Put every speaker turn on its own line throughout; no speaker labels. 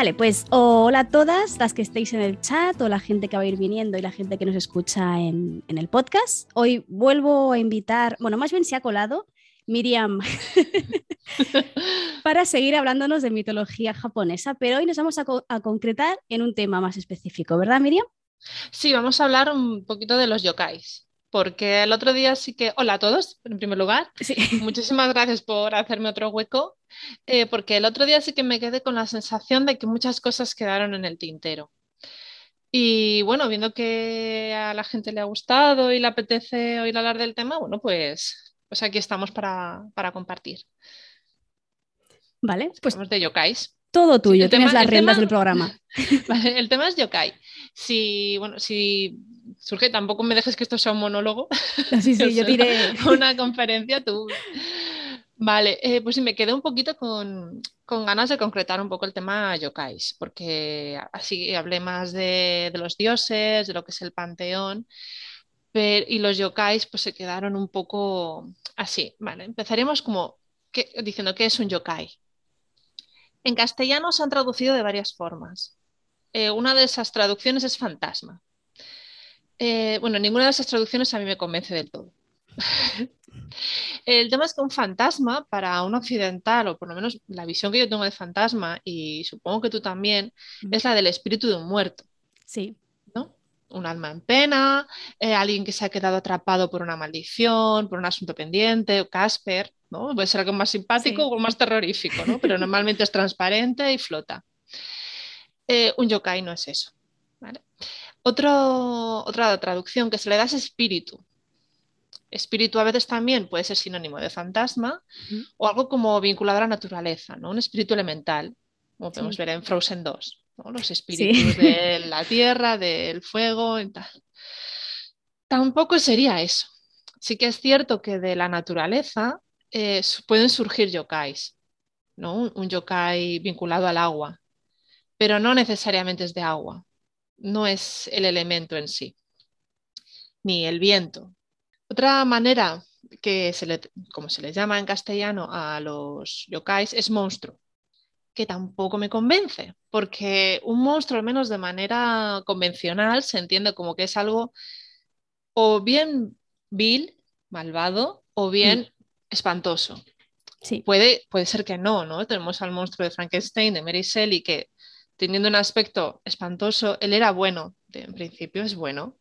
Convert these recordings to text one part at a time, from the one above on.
Vale, pues hola a todas las que estéis en el chat o la gente que va a ir viniendo y la gente que nos escucha en, en el podcast. Hoy vuelvo a invitar, bueno, más bien se ha colado Miriam para seguir hablándonos de mitología japonesa, pero hoy nos vamos a, co- a concretar en un tema más específico, ¿verdad Miriam?
Sí, vamos a hablar un poquito de los yokais, porque el otro día sí que... Hola a todos, en primer lugar.
Sí.
Muchísimas gracias por hacerme otro hueco, eh, porque el otro día sí que me quedé con la sensación de que muchas cosas quedaron en el tintero. Y bueno, viendo que a la gente le ha gustado y le apetece oír hablar del tema, bueno, pues, pues aquí estamos para, para compartir.
Vale, pues
Hablamos de yokais.
todo tuyo,
el
tienes
tema-
las riendas
tema-
del programa.
Vale, el tema es yokai. Si, bueno, si surge, tampoco me dejes que esto sea un monólogo.
Sí, sí, yo diré.
Una conferencia, tú. Vale, eh, pues sí, me quedé un poquito con, con ganas de concretar un poco el tema yokais, porque así hablé más de, de los dioses, de lo que es el panteón, pero- y los yokais pues se quedaron un poco así. Vale, empezaremos como que- diciendo qué es un yokai. En castellano se han traducido de varias formas. Eh, una de esas traducciones es fantasma. Eh, bueno, ninguna de esas traducciones a mí me convence del todo. El tema es que un fantasma para un occidental, o por lo menos la visión que yo tengo de fantasma, y supongo que tú también, es la del espíritu de un muerto,
Sí,
¿no? Un alma en pena, eh, alguien que se ha quedado atrapado por una maldición, por un asunto pendiente, o Casper, ¿no? Puede ser algo más simpático
Sí.
o más terrorífico, ¿no? Pero normalmente es transparente y flota. Eh, un yokai no es eso, ¿vale? Otro- otra traducción que se le da es espíritu. Espíritu a veces también puede ser sinónimo de fantasma o algo como vinculado a la naturaleza, ¿no? Un espíritu elemental, como podemos
Sí.
ver en Frozen 2, ¿no? Los espíritus de la tierra, del fuego y tal. Tampoco sería eso. Sí que es cierto que de la naturaleza eh, pueden surgir yokais, ¿no? Un yokai vinculado al agua, pero no necesariamente es de agua, no es el elemento en sí, ni el viento. Otra manera que se le, como se les llama en castellano a los yokais es monstruo, que tampoco me convence, porque un monstruo, al menos de manera convencional, se entiende como que es algo o bien vil, malvado, o bien espantoso.
sí,
Puede, puede ser que no, ¿no? Tenemos al monstruo de Frankenstein, de Mary Shelley, que teniendo un aspecto espantoso, él era bueno, en principio es bueno,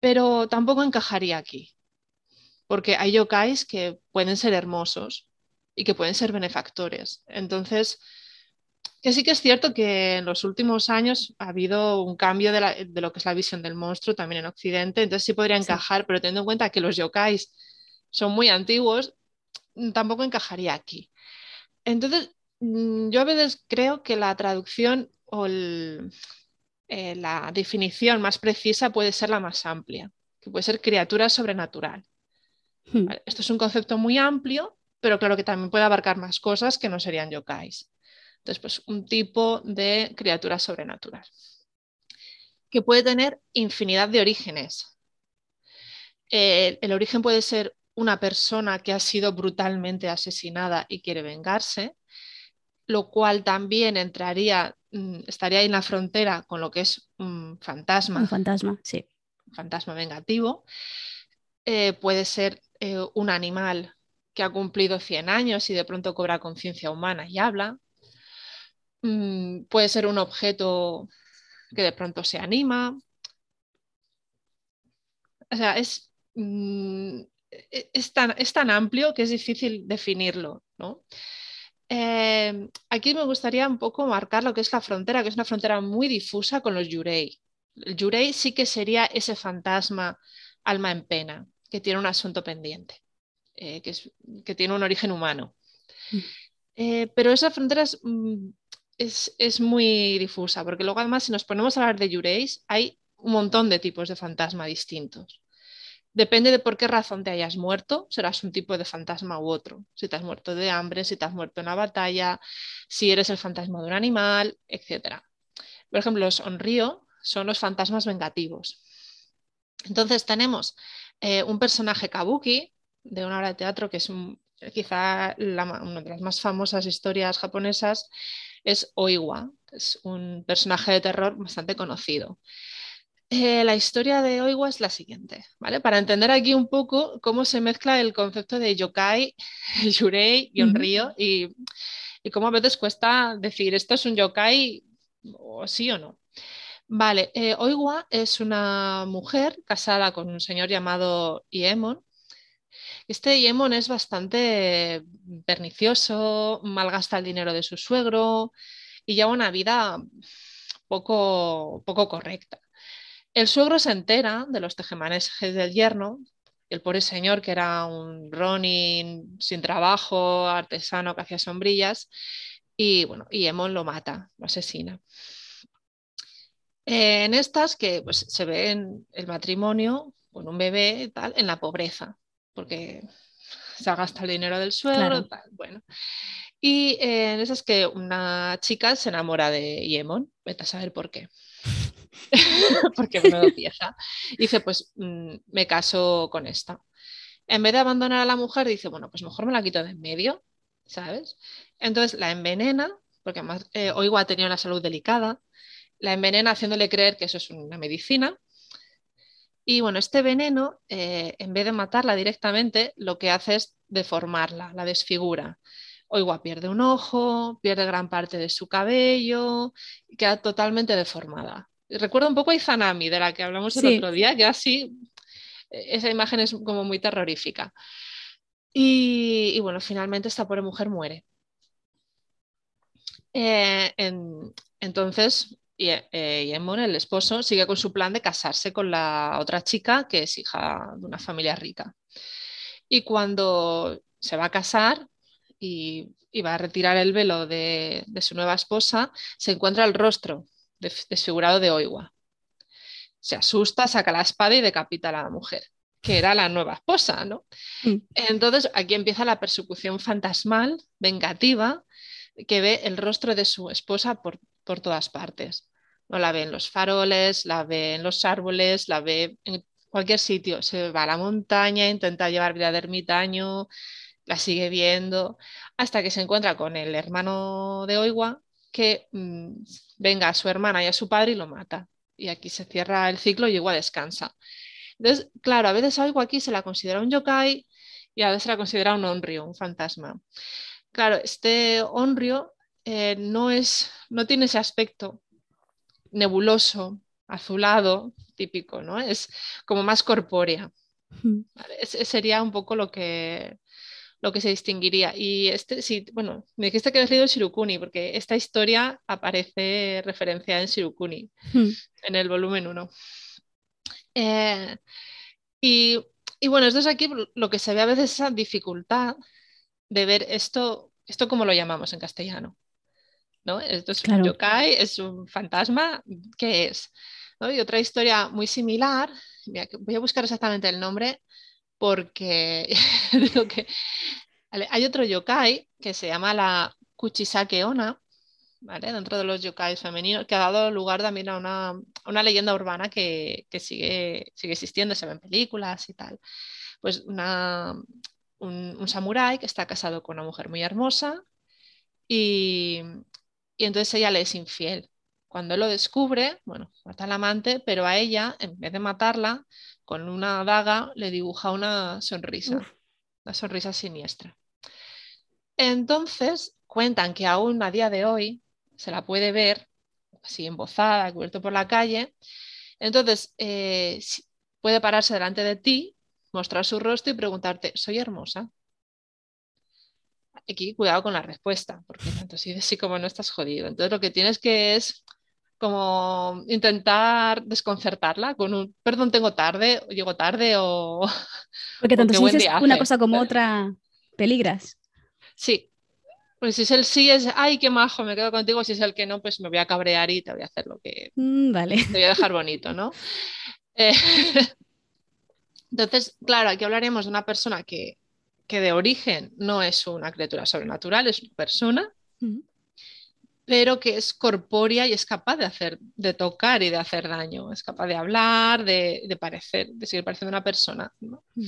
pero tampoco encajaría aquí, porque hay yokais que pueden ser hermosos y que pueden ser benefactores. Entonces, que sí que es cierto que en los últimos años ha habido un cambio de, la- de lo que es la visión del monstruo también en Occidente, entonces sí podría
Sí.
encajar, pero teniendo en cuenta que los yokais son muy antiguos, tampoco encajaría aquí. Entonces, yo a veces creo que la traducción o el- eh, la definición más precisa puede ser la más amplia, que puede ser criatura sobrenatural.
Hmm.
¿vale? Esto es un concepto muy amplio, pero claro que también puede abarcar más cosas que no serían yokais. Entonces, pues un tipo de criatura sobrenatural que puede tener infinidad de orígenes. Eh, el origen puede ser una persona que ha sido brutalmente asesinada y quiere vengarse, lo cual también entraría, mm, estaría en la frontera con lo que es un fantasma,
un fantasma, sí.
un fantasma vengativo. Eh, puede ser eh, un animal que ha cumplido 100 años y de pronto cobra conciencia humana y habla. Mm, puede ser un objeto que de pronto se anima. O sea, es, mm, e- es tan, es tan amplio que es difícil definirlo, ¿no? Eh, aquí me gustaría un poco marcar lo que es la frontera, que es una frontera muy difusa con los yurei. El yurei sí que sería ese fantasma alma en pena, que tiene un asunto pendiente, eh, que, es- que tiene un origen humano.
Mm.
Eh, pero esa frontera es, mm, es- es muy difusa, porque luego además si nos ponemos a hablar de yureis, hay un montón de tipos de fantasma distintos. Depende de por qué razón te hayas muerto, serás un tipo de fantasma u otro. Si te has muerto de hambre, si te has muerto en una batalla, si eres el fantasma de un animal, etc. Por ejemplo, los onryo son los fantasmas vengativos. Entonces tenemos eh, un personaje kabuki de una obra de teatro que es quizá la una de las más famosas historias japonesas, es Oiwa, Es un personaje de terror bastante conocido. Eh, la historia de Oiwa es la siguiente, ¿vale? Para entender aquí un poco cómo se mezcla el concepto de yokai, yurei y onryo y, y cómo a veces cuesta decir esto es un yokai o sí o no. Vale, eh, Oiwa es una mujer casada con un señor llamado Iemon. Este Iemon es bastante pernicioso, malgasta el dinero de su suegro y lleva una vida poco, poco correcta. El suegro se entera de los tejemanejes del yerno, el pobre señor que era un Ronin sin trabajo, artesano que hacía sombrillas, y bueno, y Emon lo mata, lo asesina. en estas que pues, se ve en el matrimonio con un bebé y tal, en la pobreza, porque se gasta el dinero del suegro, bueno. Y en esas que una chica se enamora de Yemon, vete a saber por qué. porque me pieza. dice, pues mm, me caso con esta. En vez de abandonar a la mujer, dice, bueno, pues mejor me la quito de en medio, ¿sabes? Entonces la envenena, porque además eh, tenía una salud delicada, la envenena haciéndole creer que eso es una medicina. Y bueno, este veneno, eh, en vez de matarla directamente, lo que hace es deformarla, la desfigura. Oiwa pierde un ojo, pierde gran parte de su cabello, queda totalmente deformada recuerda un poco a Izanami, de la que hablamos el otro día, que así, e-, esa imagen es como muy terrorífica. Y, bueno, finalmente esta pobre mujer muere. Eh, entonces, eh, Yemon, el esposo, sigue con su plan de casarse con la otra chica que es hija de una familia rica. Y cuando se va a casar y, va a retirar el velo de, de su nueva esposa, se encuentra el rostro desfigurado de Oiwa. Se asusta, saca la espada y decapita a la mujer, que era la nueva esposa, ¿no? Mm. Entonces aquí empieza la persecución fantasmal, vengativa, que ve el rostro de su esposa por, por todas partes. No la ve en los faroles, la ve en los árboles, la ve en cualquier sitio. Se va a la montaña, intenta llevar vida de ermitaño, la sigue viendo, hasta que se encuentra con el hermano de Oiwa, que mm, venga a su hermana y a su padre y lo mata. Y aquí se cierra el ciclo y igual descansa. Entonces, claro, a veces algo aquí se la considera un yokai y a veces se la considera un onryo, un fantasma. Claro, este onryo eh, no, es, no tiene ese aspecto nebuloso, azulado, típico, ¿no? Es como más corpórea. sería un poco lo que, lo que se distinguiría. Y este, sí, bueno, me dijiste que habías leído Shirukuni, porque esta historia aparece referenciada en Shirukuni, hmm. en el volumen 1. Eh, y, y, bueno, esto es aquí lo que se ve a veces esa dificultad de ver esto, esto como lo llamamos en castellano. ¿no? Esto es un yokai, es un fantasma, ¿qué es? Y otra historia muy similar, voy a buscar exactamente el nombre, porque que hay otro yokai que se llama la Kuchisake Ona, dentro de los yokais femeninos, que ha dado lugar también a una, leyenda urbana que, sigue, sigue existiendo, se ve en películas y tal. Pues una, un, un samurái que está casado con una mujer muy hermosa y, y entonces ella le es infiel. Cuando lo descubre, bueno, mata al amante, pero a ella, en vez de matarla, con una daga le dibuja una sonrisa, una sonrisa siniestra. Entonces cuentan que aún a día de hoy se la puede ver así embozada, cubierto por la calle. Entonces eh, puede pararse delante de ti, mostrar su rostro y preguntarte, ¿soy hermosa? Aquí cuidado con la respuesta, porque tanto si sí como no estás jodido. Entonces lo que tienes que es como intentar desconcertarla con un perdón, tengo tarde, llego tarde o.
Porque tanto si dices una cosa como otra, peligras.
Sí. Pues si es el sí, es ay, qué majo, me quedo contigo. Si es el que no, pues me voy a cabrear y te voy a hacer lo que.
Mm, vale.
Te voy a dejar bonito, ¿no? Eh, entonces, claro, aquí hablaremos de una persona que, que, de origen no es una criatura sobrenatural, es una persona pero que es corpórea y es capaz de hacer, de tocar y de hacer daño, es capaz de hablar, de, parecer, de seguir pareciendo una persona. Mm.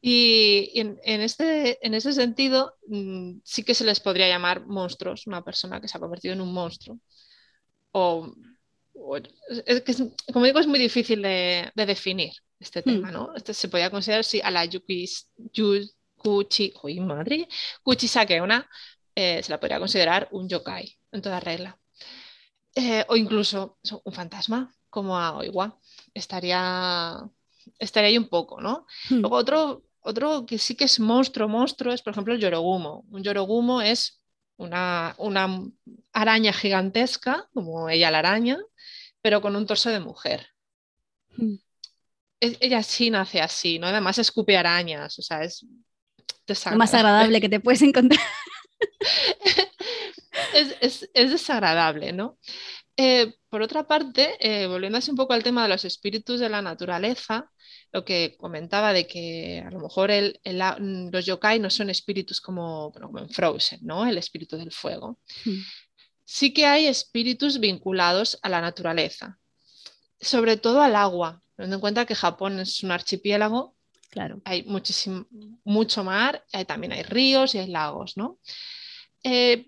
Y en, este, en ese sentido, mm, sí que se les podría llamar monstruos, una persona que se ha convertido en un monstruo. o, es que como digo, es muy difícil de, definir este hmm. tema, ¿no? Este se podría considerar si a la Yuki, Kuchi, uy, madre, Kuchisake una eh, se la podría considerar un yokai en toda regla. Eh, o incluso un fantasma, como a Oiwa. Estaría, estaría ahí un poco, ¿no? Hmm. Luego otro, otro que sí que es monstruo, monstruo, es por ejemplo el Yorogumo. Un Yorogumo es una, una araña gigantesca, como ella la araña, pero con un torso de mujer. Hmm. ella sí nace así, ¿no? Además escupe arañas, o sea, es
lo más agradable que te puedes encontrar.
es, desagradable, ¿no? Eh, por otra parte, eh, volviendo así un poco al tema de los espíritus de la naturaleza, lo que comentaba de que a lo mejor los yokai no son espíritus como, en Frozen, ¿no? El espíritu del fuego. Hmm. Sí que hay espíritus vinculados a la naturaleza, sobre todo al agua, teniendo en cuenta que Japón es un archipiélago
Claro.
Hay muchísimo, mucho mar, también hay ríos y hay lagos, ¿no? Eh,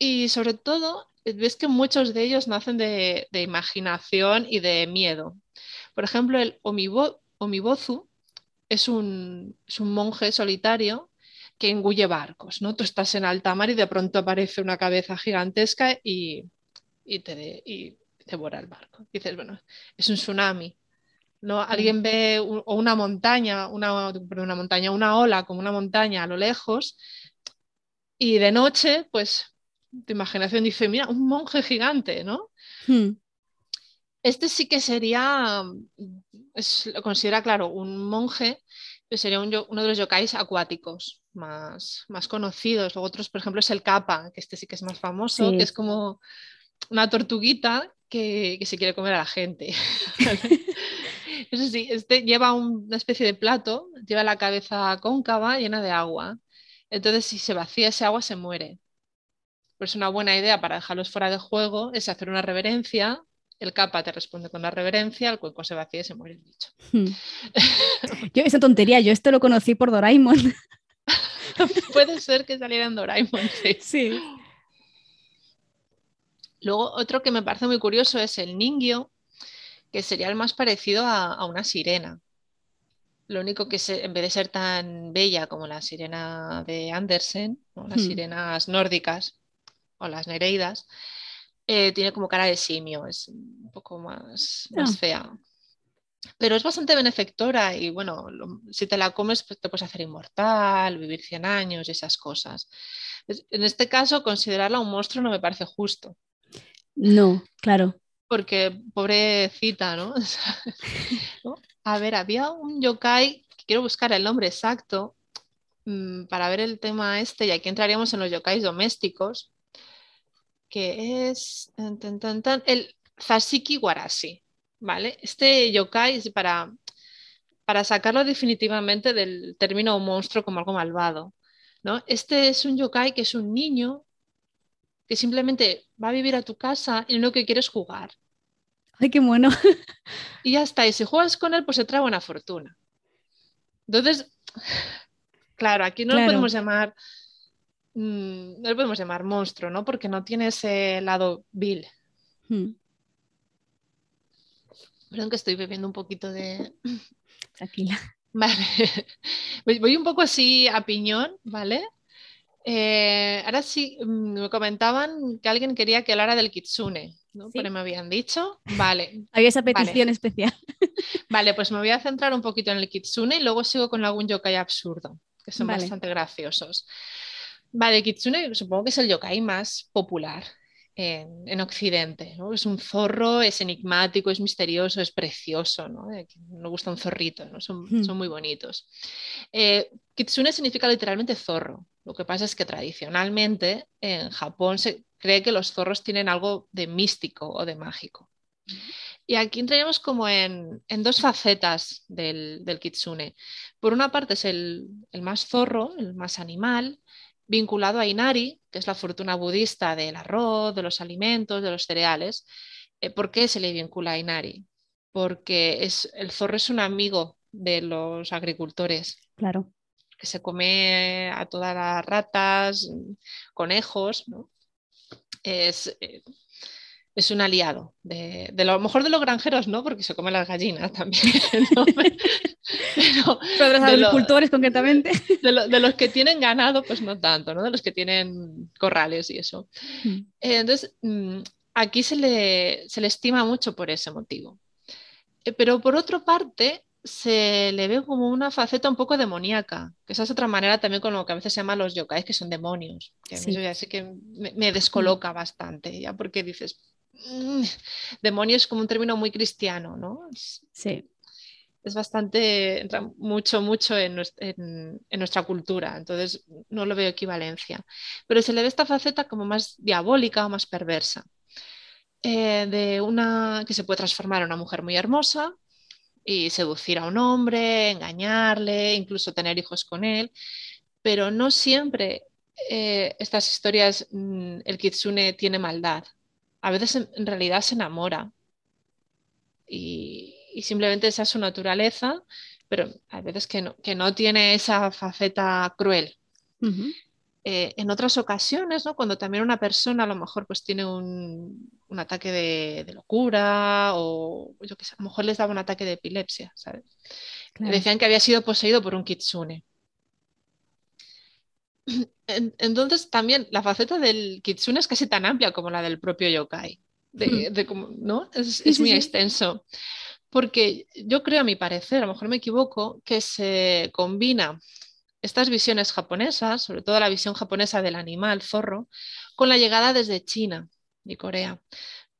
y sobre todo, ves que muchos de ellos nacen de, imaginación y de miedo. Por ejemplo, el Omibozu es un, monje solitario que engulle barcos, ¿no? Tú estás en alta mar y de pronto aparece una cabeza gigantesca y, te, y devora el barco. dices, bueno, es un tsunami. ¿no? Alguien ve una montaña, una, una montaña, una ola como una montaña a lo lejos y de noche, pues tu imaginación dice, mira, un monje gigante, ¿no? Hmm. Este sí que sería, lo considera, claro, un monje, pues sería uno de los yokais acuáticos más, más conocidos. Luego otros, por ejemplo, es el capa, que este sí que es más famoso, que es como una tortuguita que, que, se quiere comer a la gente. Eso sí, este lleva una especie de plato, lleva la cabeza cóncava llena de agua. Entonces, si se vacía ese agua, se muere. Pues una buena idea para dejarlos fuera de juego es hacer una reverencia. El capa te responde con la reverencia, el cuenco se vacía y se muere el bicho. Hmm.
yo, esa tontería, yo esto lo conocí por Doraemon.
Puede ser que saliera en Doraemon, sí.
sí.
Luego, otro que me parece muy curioso es el Ningyo, que sería el más parecido a, una sirena. Lo único que en vez de ser tan bella como la sirena de Andersen, las hmm. sirenas nórdicas o las nereidas, eh, tiene como cara de simio, es un poco más, más fea. Pero es bastante benefectora y bueno, si te la comes pues te puedes hacer inmortal, vivir 100 años y esas cosas. En este caso, considerarla un monstruo no me parece justo.
No, claro
porque pobrecita, ¿no? A ver, había un yokai, quiero buscar el nombre exacto mm, para ver el tema este, y aquí entraríamos en los yokais domésticos, que es el Zasiki Warashi, ¿vale? Este yokai es para, para sacarlo definitivamente del término monstruo como algo malvado, ¿no? Este es un yokai que es un niño que simplemente va a vivir a tu casa y lo que quieres jugar.
Ay, qué bueno.
Y ya está. Y si juegas con él, pues se trae buena fortuna. Entonces, claro, aquí no lo podemos llamar. Mm, no lo podemos llamar monstruo, ¿no? Porque no tiene ese lado vil. Hmm. Perdón que estoy bebiendo un poquito de.
Tranquila.
Vale. Voy un poco así a piñón, ¿vale? Eh, ahora sí, mm, me comentaban que alguien quería que hablara del kitsune, ¿no? Pero me habían dicho, vale.
Había esa petición especial.
Vale, pues me voy a centrar un poquito en el kitsune y luego sigo con algún yokai absurdo, que son bastante graciosos. Vale, kitsune supongo que es el yokai más popular en, Occidente. ¿no? Es un zorro, es enigmático, es misterioso, es precioso. ¿no? Me gusta un zorrito, ¿no? son, hmm. son muy bonitos. Eh, kitsune significa literalmente zorro. Lo que pasa es que tradicionalmente en Japón se cree que los zorros tienen algo de místico o de mágico. Y aquí entraríamos como en, dos facetas del, kitsune. Por una parte es el, el, más zorro, el más animal, vinculado a Inari, que es la fortuna budista del arroz, de los alimentos, de los cereales. Eh, ¿Por qué se le vincula a Inari? Porque es, el zorro es un amigo de los agricultores.
Claro.
Que se come a todas las ratas, conejos, Es, eh, es un aliado. De, lo mejor de los granjeros, no, porque se comen las gallinas también.
Pero, de los agricultores concretamente.
De, los que tienen ganado, pues no tanto, ¿no? De los que tienen corrales y eso. Mm. Eh, entonces, mm, aquí se le, se le, estima mucho por ese motivo. Eh, pero por otra parte, se le ve como una faceta un poco demoníaca, que esa es otra manera también con lo que a veces se llama los yokais, que son demonios. Que Eso ya sé que me, descoloca bastante, ya porque dices, mm, demonio es como un término muy cristiano, ¿no?
Sí.
Es bastante, entra mucho, mucho en, nuestra cultura, entonces no lo veo equivalencia. Pero se le ve esta faceta como más diabólica o más perversa. Eh, de una que se puede transformar en una mujer muy hermosa, y seducir a un hombre, engañarle, incluso tener hijos con él, pero no siempre eh, estas historias mm, el kitsune tiene maldad. A veces en, realidad se enamora y, simplemente esa es su naturaleza, pero a veces que no, que no tiene esa faceta cruel. Eh, en otras ocasiones, ¿no? cuando también una persona a lo mejor pues tiene un, ataque de, locura o yo qué sé, a lo mejor les daba un ataque de epilepsia, ¿sabes? Decían que había sido poseído por un kitsune. Entonces también la faceta del kitsune es casi tan amplia como la del propio yokai, de, hmm. ¿no? Es, muy extenso. Porque yo creo, a mi parecer, a lo mejor me equivoco, que se combina estas visiones japonesas, sobre todo la visión japonesa del animal zorro, con la llegada desde China y Corea.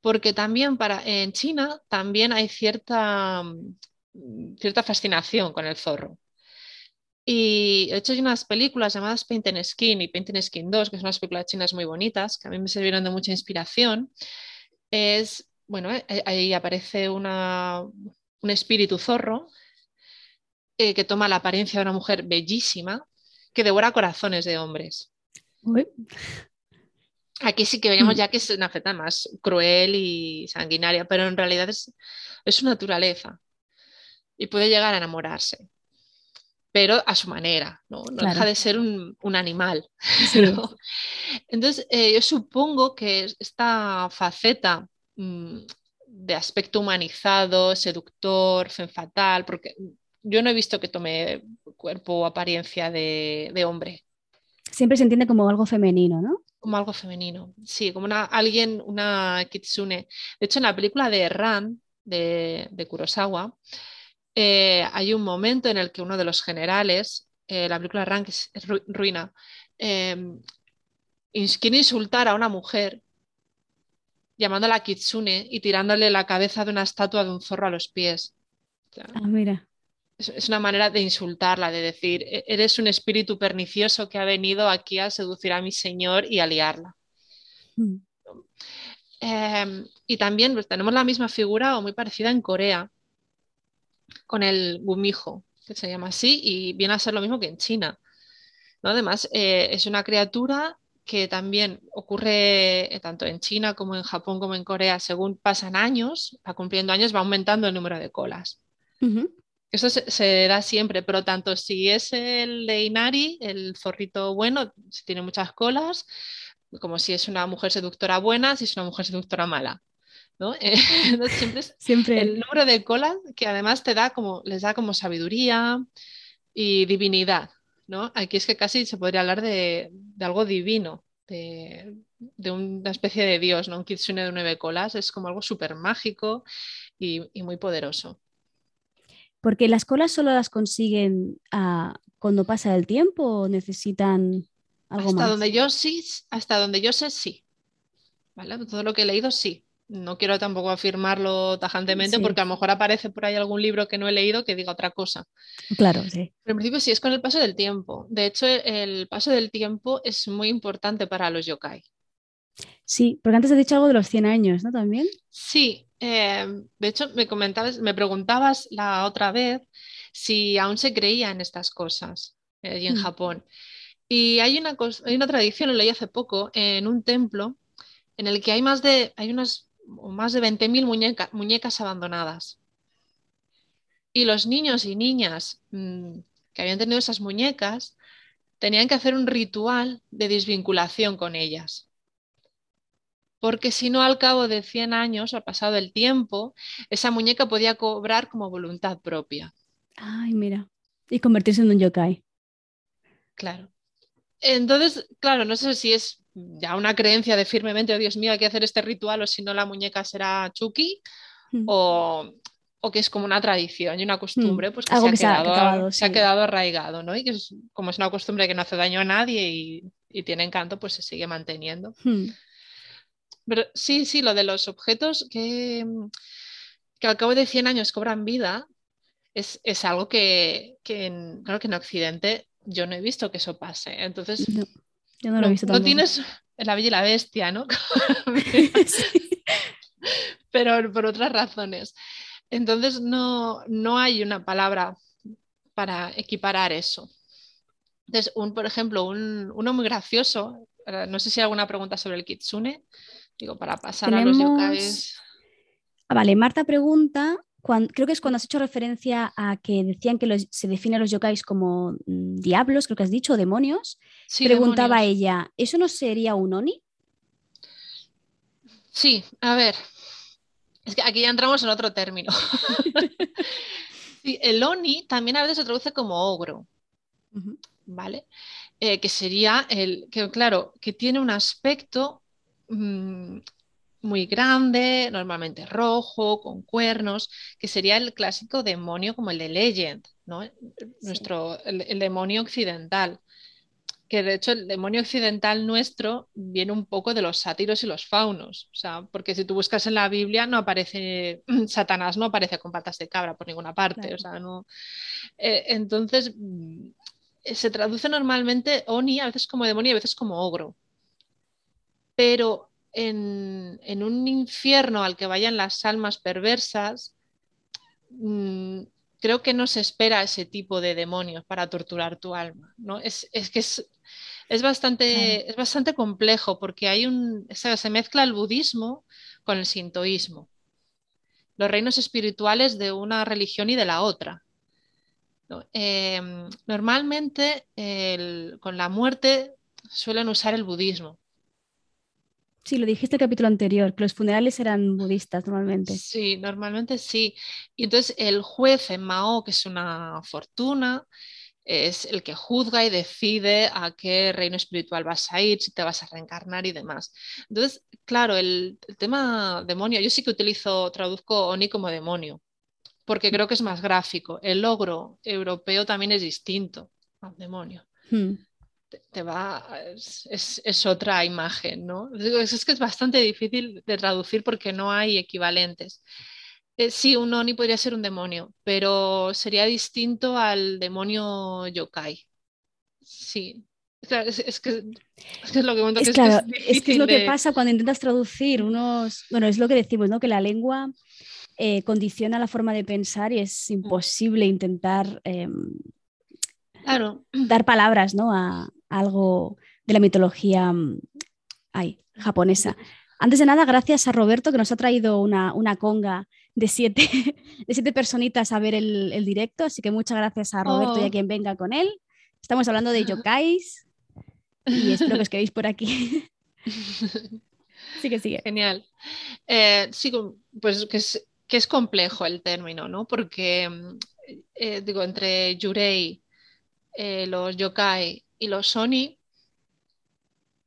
Porque también para, en China también hay cierta, mm, cierta fascinación con el zorro. Y de hecho hay unas películas llamadas Paint Skin y Paint Skin 2, que son unas películas chinas muy bonitas, que a mí me sirvieron de mucha inspiración. Es, bueno, eh, ahí aparece una, un espíritu zorro eh, que toma la apariencia de una mujer bellísima que devora corazones de hombres. Aquí sí que veríamos mm. ya que es una feta más cruel y sanguinaria, pero en realidad es, su naturaleza y puede llegar a enamorarse, pero a su manera, no, deja de ser un, animal. Entonces, eh, yo supongo que esta faceta mm, de aspecto humanizado, seductor, fen fatal, porque yo no he visto que tome cuerpo o apariencia de, hombre.
Siempre se entiende como algo femenino, ¿no?
Como algo femenino, sí, como una, alguien, una kitsune. De hecho, en la película de Ran, de, Kurosawa, eh, hay un momento en el que uno de los generales, eh, la película Ran, que es, ruina, em, quiere insultar a una mujer llamándola kitsune y tirándole la cabeza de una estatua de un zorro a los pies.
Ah, mira
es una manera de insultarla, de decir, e-, eres un espíritu pernicioso que ha venido aquí a seducir a mi señor y a liarla. Mm. Em, y también pues, tenemos la misma figura o muy parecida en Corea, con el gumijo, que se llama así, y viene a ser lo mismo que en China. ¿no? Además, eh, es una criatura que también ocurre eh, tanto en China como en Japón como en Corea, según pasan años, va cumpliendo años, va aumentando el número de colas. Eso se, da siempre, pero tanto si es el de Inari, el zorrito bueno, si tiene muchas colas, como si es una mujer seductora buena, si es una mujer seductora mala. ¿No? siempre, el número de colas que además te da como, les da como sabiduría y divinidad. ¿no? Aquí es que casi se podría hablar de, algo divino, de, una especie de dios, ¿no? un kitsune de nueve colas, es como algo súper mágico y muy poderoso.
Porque las colas solo las consiguen ah, cuando pasa el tiempo o necesitan algo
hasta
más.
Donde yo sí, hasta donde yo sé, sí. ¿Vale? Todo lo que he leído, sí. No quiero tampoco afirmarlo tajantemente porque a lo mejor aparece por ahí algún libro que no he leído que diga otra cosa.
Claro, sí.
Pero en principio sí es con el paso del tiempo. De hecho, el paso del tiempo es muy importante para los yokai.
Sí, porque antes has dicho algo de los 100 años, ¿no? También.
Sí, eh, de hecho me comentabas, me preguntabas la otra vez si aún se creía en estas cosas allí en mm. Japón. Y hay una, hay una tradición, lo leí hace poco, en un templo en el que hay más de, hay unas, más de 20.000 muñecas abandonadas. Y los niños y niñas mm, que habían tenido esas muñecas tenían que hacer un ritual de desvinculación con ellas. porque si no al cabo de 100 años, al pasado el tiempo, esa muñeca podía cobrar como voluntad propia.
Ay, mira. Y convertirse en un yokai.
Claro. Entonces, claro, no sé si es ya una creencia de firmemente, oh Dios mío, hay que hacer este ritual o si no la muñeca será Chucky, hmm. o, que es como una tradición y una costumbre, hmm. pues que, se, ha quedado, se, ha quedado, arraigado, ¿no? Y que es, como es una costumbre que no hace daño a nadie y, tiene encanto, pues se sigue manteniendo. Hmm. Pero sí, sí, lo de los objetos que, que al cabo de 100 años cobran vida, es, algo que, en, que en Occidente yo no he visto que eso pase. Entonces,
no, yo no lo he visto.
No tienes la bella y la bestia, ¿no? Pero por otras razones. Entonces, no, no hay una palabra para equiparar eso. Entonces, un, por ejemplo, un, uno muy gracioso, no sé si hay alguna pregunta sobre el kitsune, digo, para pasar a los yokais.
Ah, vale, Marta pregunta creo que es cuando has hecho referencia a que decían que se definen los yokais como mm, diablos, creo que has dicho, o demonios. Preguntaba ella, ¿eso no sería un oni?
Sí, a ver. Es que aquí ya entramos en otro término. el oni también a veces se traduce como ogro. ¿Vale? Eh, que sería el que, claro, que tiene un aspecto mm, muy grande, normalmente rojo, con cuernos, que sería el clásico demonio como el de Legend, ¿no? Nuestro, el, demonio occidental. Que de hecho el demonio occidental nuestro viene un poco de los sátiros y los faunos. O sea, porque si tú buscas en la Biblia no aparece, Satanás no aparece con patas de cabra por ninguna parte. O sea, no. Eh, entonces mm, se traduce normalmente Oni a veces como demonio y a veces como ogro. Pero en, un infierno al que vayan las almas perversas, mm, creo que no se espera ese tipo de demonios para torturar tu alma. ¿no? Es, que es, bastante, es bastante complejo porque hay un, se mezcla el budismo con el sintoísmo, los reinos espirituales de una religión y de la otra. Em, normalmente con la muerte suelen usar el budismo,
Sí, lo dijiste el capítulo anterior, que los funerales eran budistas normalmente.
Sí, normalmente sí. Y entonces el juez en Mao, que es una fortuna, es el que juzga y decide a qué reino espiritual vas a ir, si te vas a reencarnar y demás. Entonces, claro, el, tema demonio, yo sí que utilizo, traduzco Oni como demonio, porque creo que es más gráfico. El logro europeo también es distinto al demonio. Hmm te va, es, otra imagen, ¿no? Es, que es bastante difícil de traducir porque no hay equivalentes. Eh, sí, un Oni podría ser un demonio, pero sería distinto al demonio yokai. Sí. es, que, es, lo que,
es, que, es, lo que pasa cuando intentas traducir unos. Bueno, es lo que decimos, ¿no? Que la lengua eh, condiciona la forma de pensar y es mm. imposible intentar em,
claro.
dar palabras ¿no? a, algo de la mitología mm, japonesa. Antes de nada, gracias a Roberto que nos ha traído una, conga de siete, de siete personitas a ver el, directo, así que muchas gracias a Roberto y a oh. quien venga con él. Estamos hablando de yokais y espero que os quedéis por aquí. sí que sigue.
Genial. Eh, sí, pues que es, que es, complejo el término, ¿no? Porque, mm, eh, digo, entre Yurei, eh, los yokai y los Sony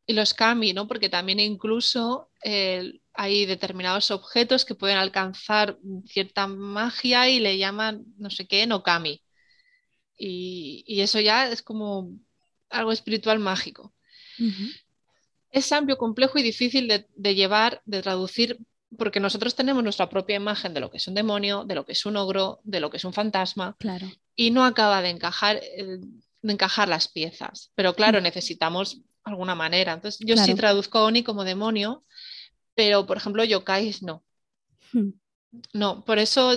y los Kami, ¿no? Porque también incluso eh, hay determinados objetos que pueden alcanzar cierta magia y le llaman no sé qué, no Kami. Y, eso ya es como algo espiritual mágico. Es amplio, complejo y difícil de, llevar, de traducir, porque nosotros tenemos nuestra propia imagen de lo que es un demonio, de lo que es un ogro, de lo que es un fantasma,
claro.
y no acaba de encajar. Eh, de encajar las piezas. Pero claro, mm. necesitamos alguna manera. Entonces, yo sí traduzco Oni como demonio, pero por ejemplo, yokais no. Hmm. No, por eso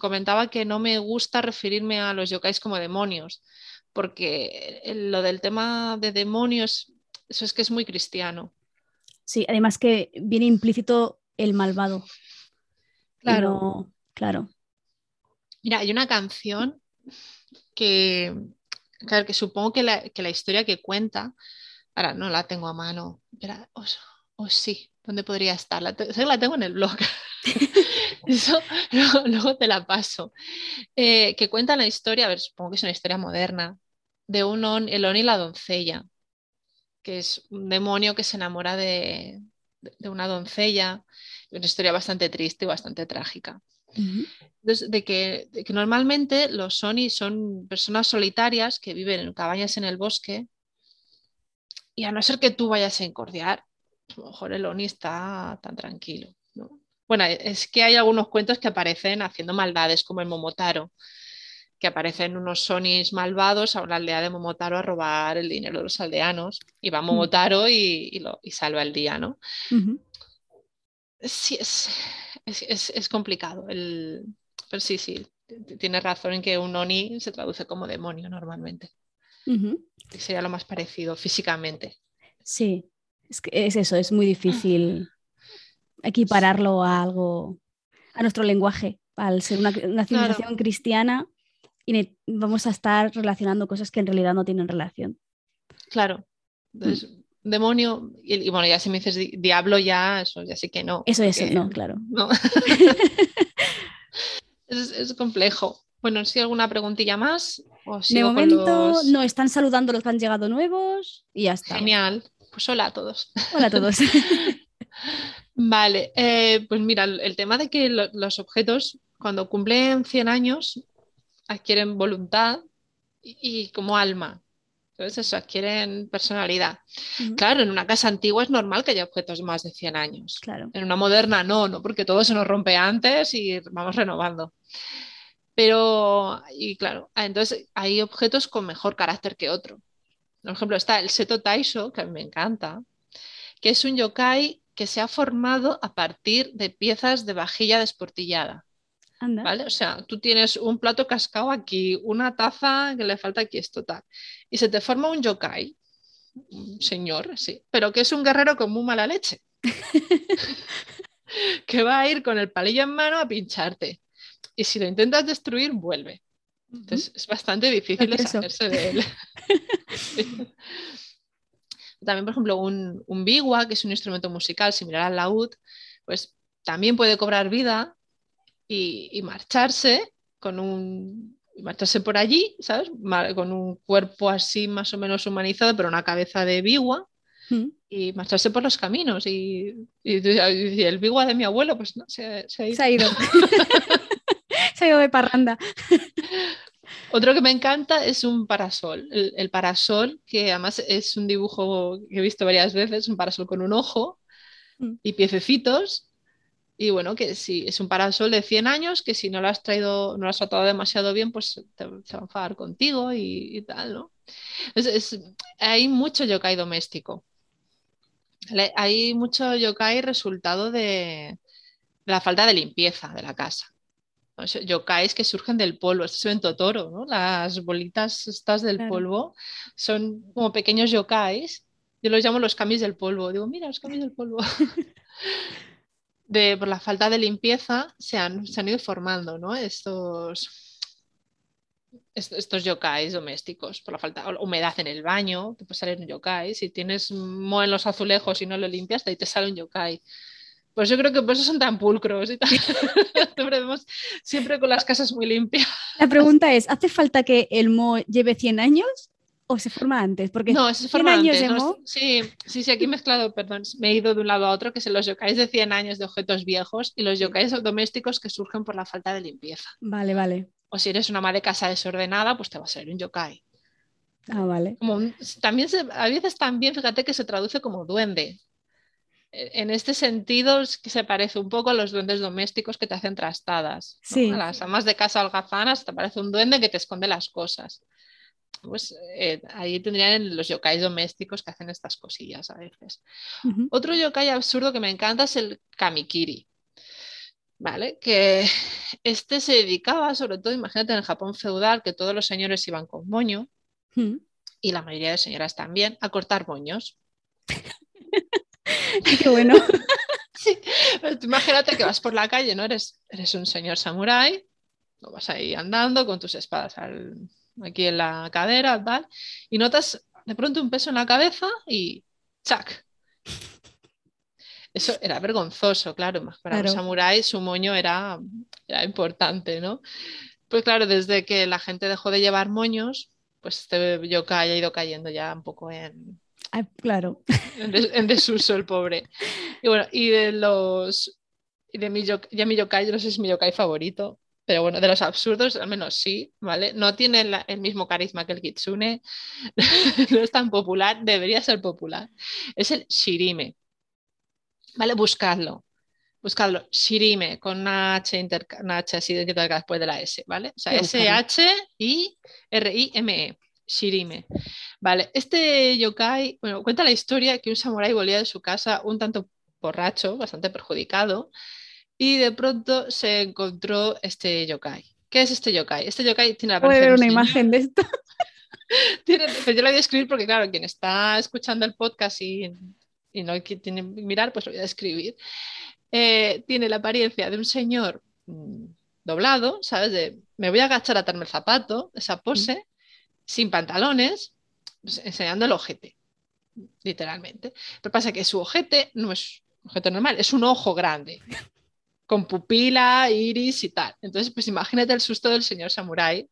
comentaba que no me gusta referirme a los yokais como demonios, porque lo del tema de demonios, eso es que es muy cristiano.
Sí, además que viene implícito el malvado.
Claro.
claro.
Mira, hay una canción que, Claro, que supongo que la, historia que cuenta, ahora no la tengo a mano, o, sí, ¿Dónde podría estar? La, la tengo en el blog. Eso luego, te la paso. Eh, que cuenta la historia, a ver, supongo que es una historia moderna, de un el Oni y la doncella, que es un demonio que se enamora de, una doncella. Una historia bastante triste y bastante trágica. De, que, normalmente los Oni son personas solitarias que viven en cabañas en el bosque y a no ser que tú vayas a incordiar, a lo mejor el Oni está tan tranquilo. Bueno, es que hay algunos cuentos que aparecen haciendo maldades, como el Momotaro, que aparecen unos Sonis malvados a una aldea de Momotaro a robar el dinero de los aldeanos. Y va mm. Momotaro y, salva el día, ¿no? Sí, es, complicado. El... Pero sí, sí, tienes razón en que un Oni se traduce como demonio normalmente. Sería lo más parecido físicamente.
Sí, es, que es eso, es muy difícil equipararlo a algo, a nuestro lenguaje, al ser una, civilización cristiana y vamos a estar relacionando cosas que en realidad no tienen relación.
Claro. Entonces, mm. Demonio, y, bueno, ya si me dices diablo, ya, eso ya sí que no.
Eso es, no, claro.
es, complejo. Bueno, si alguna preguntilla más.
de momento no, están saludando los que han llegado nuevos y ya está.
Genial. Pues hola a todos.
Hola a todos.
vale, eh, pues mira, el tema de que los objetos cuando cumplen 100 años adquieren voluntad y, como alma. Entonces eso, adquieren personalidad. Claro, en una casa antigua es normal que haya objetos de más de 100 años.
Claro.
En una moderna no, no, porque todo se nos rompe antes y vamos renovando. Pero, y claro, entonces hay objetos con mejor carácter que otro. Por ejemplo, está el Seto Taisho, que a mí me encanta, que es un yokai que se ha formado a partir de piezas de vajilla desportillada. ¿Vale? O sea, tú tienes un plato cascado aquí, una taza que le falta aquí, esto tal. Y se te forma un yokai, un señor, sí, pero que es un guerrero con muy mala leche. que va a ir con el palillo en mano a pincharte. Y si lo intentas destruir, vuelve. Entonces es bastante difícil deshacerse de él. También, por ejemplo, un, un biwa, que es un instrumento musical similar al laúd, pues también puede cobrar vida y, marcharse con un marcharse por allí, ¿sabes? Con un cuerpo así más o menos humanizado, pero una cabeza de biwa mm. y marcharse por los caminos. Y, el biwa de mi abuelo, pues no, se, ha ido.
Se ha ido. se ha ido de parranda.
Otro que me encanta es un parasol. El, parasol, que además es un dibujo que he visto varias veces, un parasol con un ojo mm. y piececitos. Y bueno, que si es un parasol de 100 años, que si no lo has traído, no lo has tratado demasiado bien, pues te, va a enfadar contigo y, tal, ¿no? hay mucho yokai doméstico. Hay mucho yokai resultado de la falta de limpieza de la casa yokais que surgen del polvo. Esto se ve en Totoro, ¿no? Las bolitas estas del polvo son como pequeños yokais. Yo los llamo los camis del polvo. Digo, mira, los camis del polvo. de, por la falta de limpieza se han, se han ido formando, ¿no? Estos, estos yokais domésticos, por la falta de humedad en el baño, te puede salir un yokai. Si tienes moho en los azulejos y no lo limpias, de ahí te sale un yokai. Pues yo creo que por eso son tan pulcros y siempre con las casas muy limpias.
La pregunta es, ¿hace falta que el mo lleve 100 años o se forma antes? Porque
no, se forma antes. sí, sí, sí, aquí he mezclado, perdón, me he ido de un lado a otro, que son los yokais de 100 años de objetos viejos y los yokais domésticos que surgen por la falta de limpieza.
Vale, vale.
O si eres una ama de casa desordenada, pues te va a salir un yokai.
Ah, vale.
también a veces también, fíjate que se traduce como duende en este sentido es que se parece un poco a los duendes domésticos que te hacen trastadas. A las amas de casa algazanas te parece un duende que te esconde las cosas. Pues eh, ahí tendrían los yokais domésticos que hacen estas cosillas a veces. Otro yokai absurdo que me encanta es el kamikiri. ¿Vale? Que este se dedicaba, sobre todo, imagínate en el Japón feudal, que todos los señores iban con moño, y la mayoría de señoras también, a cortar moños.
Qué bueno.
Imagínate que vas por la calle, ¿no? Eres, eres un señor samurái, no vas ahí andando con tus espadas aquí en la cadera, tal, y notas de pronto un peso en la cabeza y ¡chac! Eso era vergonzoso, claro. Para los samuráis su moño era, era importante, ¿no? Pues claro, desde que la gente dejó de llevar moños, pues este yokai ha ido cayendo ya un poco en,
claro.
En, desuso el pobre. Y bueno, y de los. Y de mi, ya mi yokai, yo no sé si es mi yokai favorito, pero bueno, de los absurdos, al menos sí, ¿vale? No tiene el mismo carisma que el Kitsune, no es tan popular, debería ser popular. Es el Shirime, ¿vale? Buscadlo, buscadlo. Shirime, con una H, inter, una H así después de la S, ¿vale? O sea, S-H-I-R-I-M-E. Shirime. Vale, este yokai, bueno, cuenta la historia que un samurái volvía de su casa un tanto borracho, bastante perjudicado, y de pronto se encontró este yokai. ¿Qué es este yokai? Este yokai tiene la
Puede ver una imagen de esto.
tiene, pues yo la voy a escribir porque, claro, quien está escuchando el podcast y, y no tiene mirar, pues lo voy a escribir. Eh, tiene la apariencia de un señor mm, doblado, ¿sabes? De me voy a agachar a atarme el zapato, esa pose, sin pantalones, pues, enseñando el ojete, literalmente. Pero pasa que su ojete no es un ojete normal, es un ojo grande, con pupila, iris y tal. Entonces, pues imagínate el susto del señor samurái.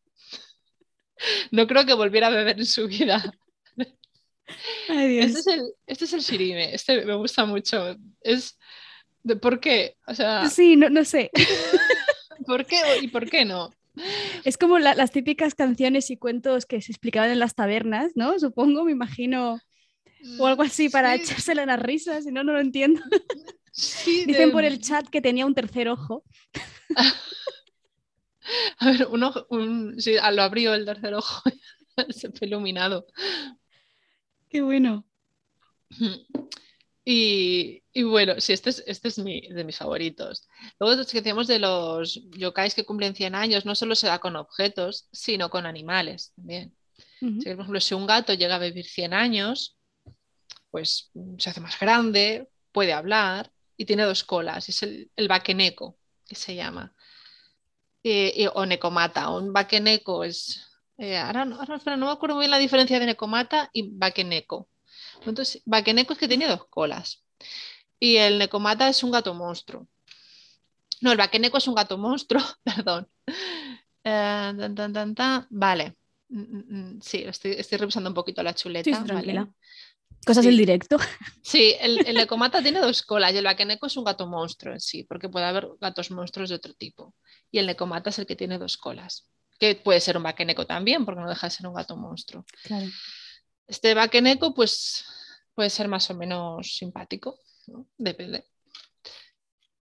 No creo que volviera a beber en su vida. Este, es el, este es el shirime, este me gusta mucho. Es de por qué, o sea...
Sí, no, no sé.
¿Por qué y por qué no?
Es como las típicas canciones y cuentos que se explicaban en las tabernas, ¿no? Supongo, me imagino. O algo así para echársela en las risas, si no, no lo entiendo. Dicen por el chat que tenía un tercer ojo.
A ver, un ojo, sí, lo abrió el tercer ojo, se fue iluminado.
Qué bueno.
Y, bueno, sí, este es, este es mi, de mis favoritos. Luego decíamos de los yokais que cumplen 100 años, no solo se da con objetos, sino con animales también. por ejemplo, si un gato llega a vivir 100 años, pues se hace más grande, puede hablar y tiene dos colas. Es el, el bakeneko, que se llama. Eh, o necomata. Un bakeneko es... Eh, ahora, no, no me acuerdo muy bien la diferencia de necomata y bakeneko. Entonces, Bakeneko es que tiene dos colas. Y el Necomata es un gato monstruo. No, el Bakeneko es un gato monstruo, perdón. Eh, vale. Mm, mm, mm, sí, estoy, revisando un poquito la chuleta.
tranquila. Cosas del directo.
Sí, el, el Necomata tiene dos colas y el Bakeneko es un gato monstruo en sí, porque puede haber gatos monstruos de otro tipo. Y el Necomata es el que tiene dos colas, que puede ser un Bakeneko también, porque no deja de ser un gato monstruo.
Claro.
Este Bakeneco, pues puede ser más o menos simpático, depende.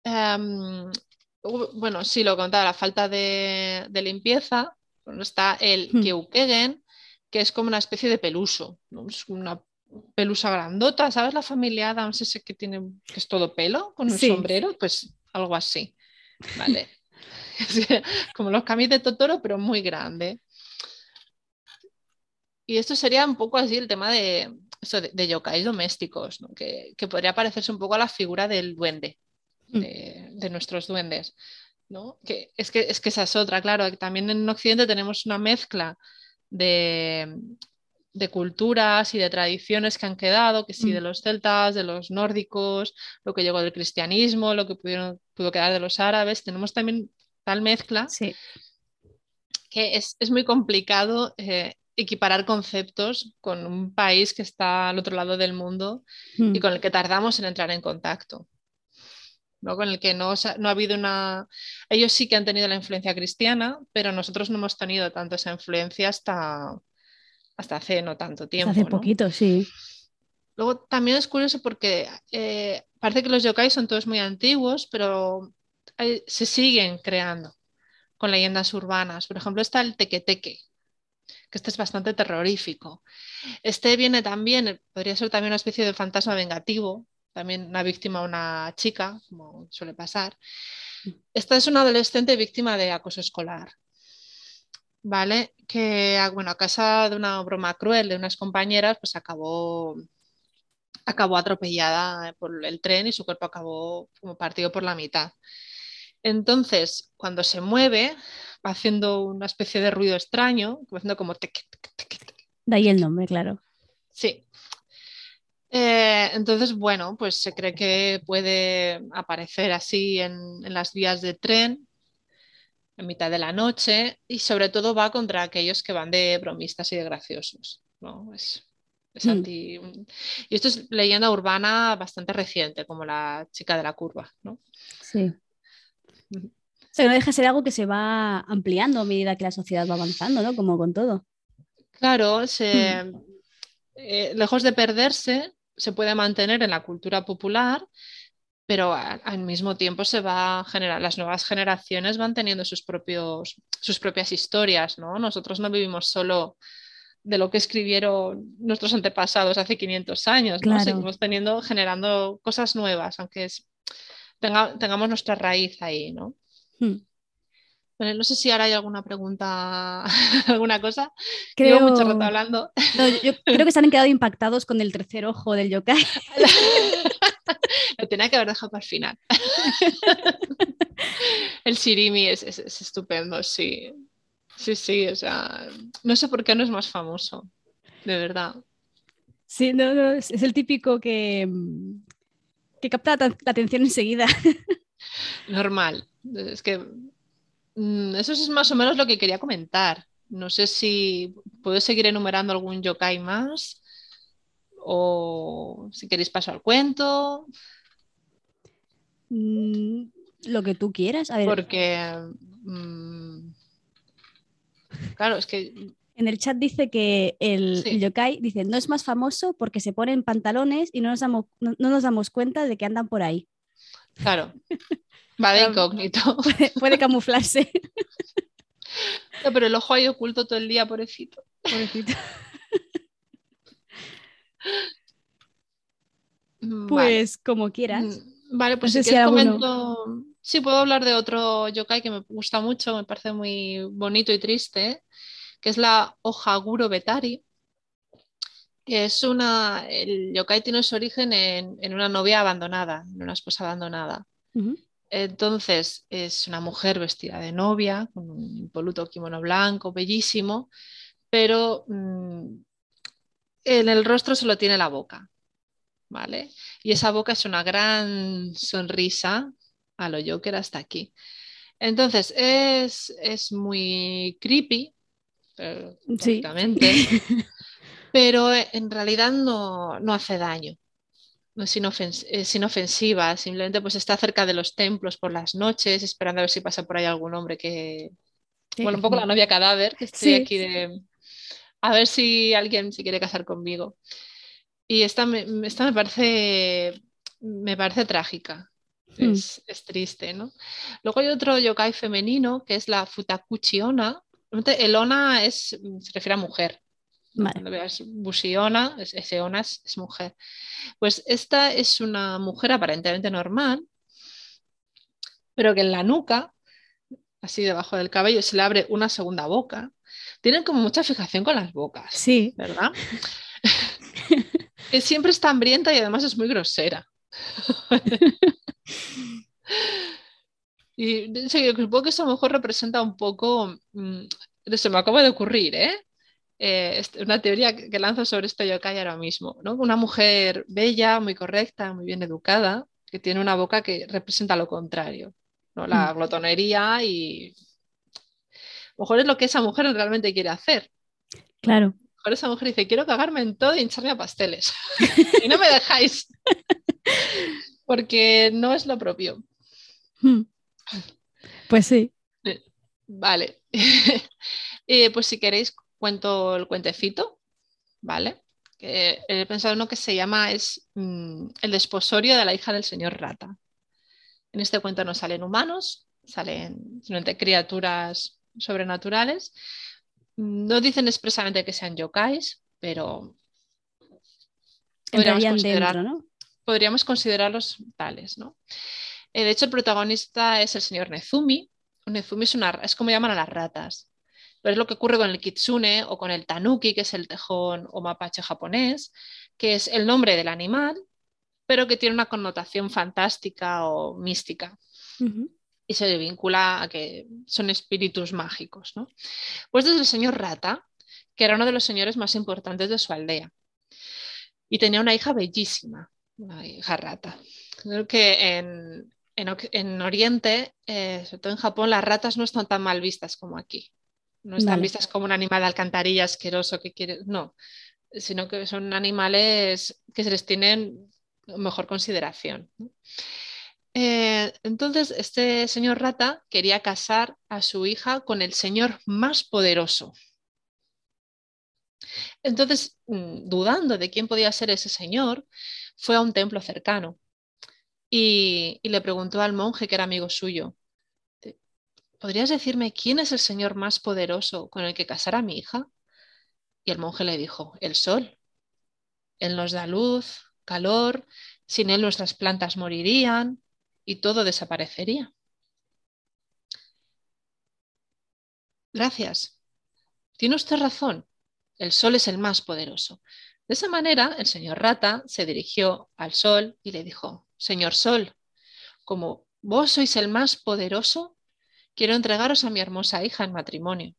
Em, bueno, sí, lo contaba, la falta de, limpieza. está el hmm. Keukegen, que es como una especie de peluso, es una pelusa grandota, ¿sabes la familia Adams ese que tiene, que es todo pelo, con un sombrero? Pues algo así, ¿vale? como los camis de Totoro, pero muy grande. Y esto sería un poco así el tema de, eso de, yokais domésticos, que, podría parecerse un poco a la figura del duende, mm. de, nuestros duendes. ¿no? Que es, que es que esa es otra, claro, también en Occidente tenemos una mezcla de, culturas y de tradiciones que han quedado, que sí, mm. de los celtas, de los nórdicos, lo que llegó del cristianismo, lo que pudieron, pudo quedar de los árabes, tenemos también tal mezcla que es, muy complicado eh, equiparar conceptos con un país que está al otro lado del mundo y hmm. con el que tardamos en entrar en contacto. ¿no? Con el que no, no, ha habido una... Ellos sí que han tenido la influencia cristiana, pero nosotros no hemos tenido tanto esa influencia hasta, hasta hace no tanto tiempo.
Hace poquito, sí.
Luego también es curioso porque eh, parece que los yokai son todos muy antiguos, pero se siguen creando con leyendas urbanas. Por ejemplo, está el tequeteque, que este es bastante terrorífico. Este viene también, podría ser también una especie de fantasma vengativo, también una víctima, una chica, como suele pasar. Esta es una adolescente víctima de acoso escolar, ¿vale? Que, bueno, a casa de una broma cruel de unas compañeras, pues acabó, acabó atropellada por el tren y su cuerpo acabó como partido por la mitad. Entonces, cuando se mueve, haciendo una especie de ruido extraño, haciendo como
De ahí el nombre, claro.
Sí. Eh, entonces, bueno, pues se cree que puede aparecer así en, las vías de tren en mitad de la noche y sobre todo va contra aquellos que van de bromistas y de graciosos. ¿no? Es, hmm. Y esto es leyenda urbana bastante reciente, como la chica de la curva. ¿no?
Sí. O sea, que no deja de ser algo que se va ampliando a medida que la sociedad va avanzando, ¿no? Como con todo.
Claro, se, hmm. eh, lejos de perderse, se puede mantener en la cultura popular, pero al mismo tiempo se va a generar, las nuevas generaciones van teniendo sus, propios, sus propias historias, ¿no? Nosotros no vivimos solo de lo que escribieron nuestros antepasados hace 500 años, ¿no? Seguimos teniendo, generando cosas nuevas, aunque tengamos nuestra raíz ahí, ¿no? Hmm no sé si ahora hay alguna pregunta, alguna cosa.
Creo...
Llevo mucho rato hablando.
yo creo que se han quedado impactados con el tercer ojo del yokai.
Lo tenía que haber dejado para el final. el Shirimi es, estupendo, sí. Sí, sí, o sea, no sé por qué no es más famoso, de verdad.
Sí, no, no, es, el típico que, que capta la atención enseguida.
Normal. Es que eso es más o menos lo que quería comentar. No sé si puedo seguir enumerando algún yokai más o si queréis paso al cuento.
Mm, lo que tú quieras.
Porque, mm, claro, es que...
En el chat dice que el, yokai dice, no es más famoso porque se ponen pantalones y no nos damos, no nos damos cuenta de que andan por ahí.
Claro. Va de incógnito.
Puede, camuflarse.
No, pero el ojo ahí oculto todo el día, pobrecito.
Pobrecito. Pues como quieras.
Mm, vale, pues si, comento. Sí, puedo hablar de otro yokai que me gusta mucho, me parece muy bonito y triste, que es la Ojaguro Betari. Que es una. El yokai tiene su origen en, una novia abandonada, en una esposa abandonada. Entonces es una mujer vestida de novia, con un impoluto kimono blanco, bellísimo, pero mm, en el rostro solo tiene la boca, ¿vale? Y esa boca es una gran sonrisa a lo Joker hasta aquí. Entonces es, muy creepy, sí. pero en realidad no, no hace daño no es, inofensiva, simplemente pues está cerca de los templos por las noches, esperando a ver si pasa por ahí algún hombre que... Bueno, un poco la novia cadáver, que estoy aquí de... A ver si alguien se quiere casar conmigo. Y esta me, esta me parece me parece trágica. Hmm. Es, triste, ¿no? Luego hay otro yokai femenino que es la Futakuchi Ona. El Ona es, se refiere a mujer, cuando veas Busiona, ese Ona es, mujer. Pues esta es una mujer aparentemente normal, pero que en la nuca, así debajo del cabello, se le abre una segunda boca. Tienen como mucha fijación con las bocas.
Sí.
¿Verdad? que siempre está hambrienta y además es muy grosera. y supongo que eso a lo mejor representa un poco. Mm, se me acaba de ocurrir, ¿eh? Eh, una teoría que lanzo sobre esto yokai ahora mismo. ¿no? Una mujer bella, muy correcta, muy bien educada, que tiene una boca que representa lo contrario, ¿no? la mm. glotonería y... A lo mejor es lo que esa mujer realmente quiere hacer.
Claro.
A lo mejor esa mujer dice, quiero cagarme en todo y hincharme a pasteles. y no me dejáis. Porque no es lo propio.
Hmm. Pues sí.
Eh, vale. Eh, pues si queréis cuento el cuentecito, ¿vale? he pensado uno que se llama es mm, El desposorio de la hija del señor Rata. En este cuento no salen humanos, salen simplemente criaturas sobrenaturales. No dicen expresamente que sean yokais, pero podríamos, considerarlos tales. ¿no? Eh, de hecho, el protagonista es el señor Nezumi. Nezumi es, una, es como llaman a las ratas. Pero es lo que ocurre con el kitsune o con el tanuki, que es el tejón o mapache japonés, que es el nombre del animal, pero que tiene una connotación fantástica o mística. Y se vincula a que son espíritus mágicos. ¿no? Pues desde el señor Rata, que era uno de los señores más importantes de su aldea. y tenía una hija bellísima, una hija rata. Creo que en, en, Oriente, eh, sobre todo en Japón, las ratas no están tan mal vistas como aquí. No están vistas como un animal de alcantarilla asqueroso que quiere, no, sino que son animales que se les tienen mejor consideración. Eh, entonces, este señor rata quería casar a su hija con el señor más poderoso. Entonces, mm, dudando de quién podía ser ese señor, fue a un templo cercano y, le preguntó al monje que era amigo suyo, ¿podrías decirme quién es el señor más poderoso con el que casar a mi hija? Y el monje le dijo, el sol. Él nos da luz, calor, sin él nuestras plantas morirían y todo desaparecería. Gracias. Tiene usted razón. El sol es el más poderoso. De esa manera, el señor Rata se dirigió al sol y le dijo, Señor Sol, como vos sois el más poderoso, quiero entregaros a mi hermosa hija en matrimonio.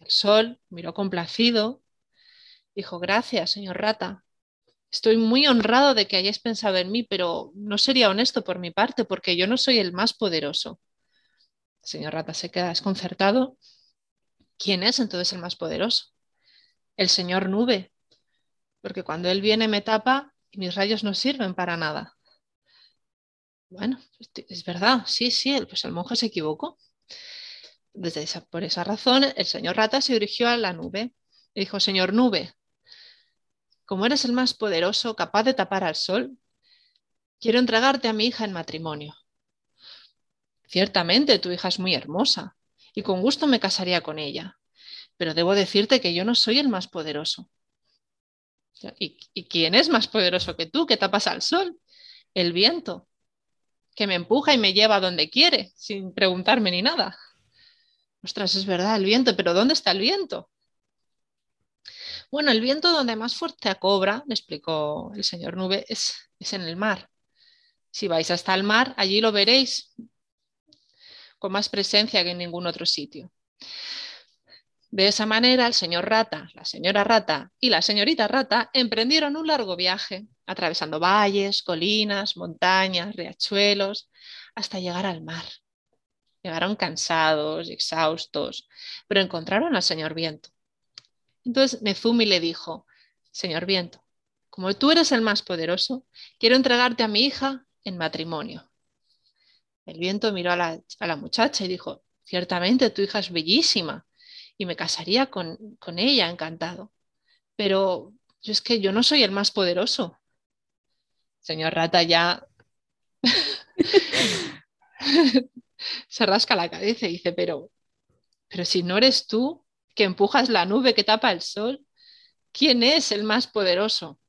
El Sol miró complacido, dijo, gracias, señor Rata. Estoy muy honrado de que hayáis pensado en mí, pero no sería honesto por mi parte, porque yo no soy el más poderoso. El señor Rata se queda desconcertado. ¿Quién es entonces el más poderoso? El señor Nube, porque cuando él viene me tapa y mis rayos no sirven para nada. Bueno, es verdad, sí, sí, pues el monje se equivocó. Por esa razón, el señor Rata se dirigió a la nube y dijo, Señor Nube, como eres el más poderoso, capaz de tapar al sol, quiero entregarte a mi hija en matrimonio. Ciertamente tu hija es muy hermosa y con gusto me casaría con ella, pero debo decirte que yo no soy el más poderoso. ¿Y, y quién es más poderoso que tú que tapas al sol? El viento que me empuja y me lleva a donde quiere, sin preguntarme ni nada. Ostras, es verdad, el viento, pero ¿dónde está el viento? Bueno, el viento donde más fuerte cobra, me explicó el señor Nube, es, es en el mar. Si vais hasta el mar, allí lo veréis con más presencia que en ningún otro sitio. De esa manera, el señor Rata, la señora Rata y la señorita Rata emprendieron un largo viaje, atravesando valles, colinas, montañas, riachuelos, hasta llegar al mar. Llegaron cansados y exhaustos, pero encontraron al señor Viento. Entonces Nezumi le dijo, Señor Viento, como tú eres el más poderoso, quiero entregarte a mi hija en matrimonio. El viento miró a la, a la muchacha y dijo, ciertamente tu hija es bellísima y me casaría con, ella, encantado. Pero yo es que yo no soy el más poderoso. Señor Rata ya se rasca la cabeza y dice, pero, pero si no eres tú que empujas la nube que tapa el sol, ¿quién es el más poderoso?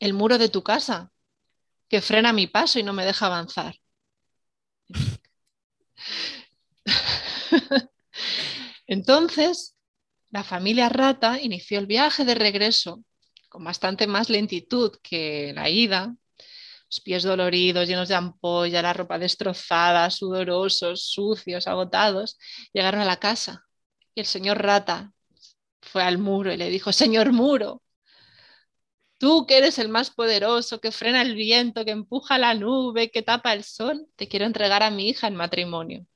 El muro de tu casa, que frena mi paso y no me deja avanzar. Entonces, la familia Rata inició el viaje de regreso con bastante más lentitud que la ida, los pies doloridos, llenos de ampolla, la ropa destrozada, sudorosos, sucios, agotados, llegaron a la casa y el señor Rata fue al muro y le dijo, Señor Muro, tú que eres el más poderoso, que frena el viento, que empuja la nube, que tapa el sol, te quiero entregar a mi hija en matrimonio.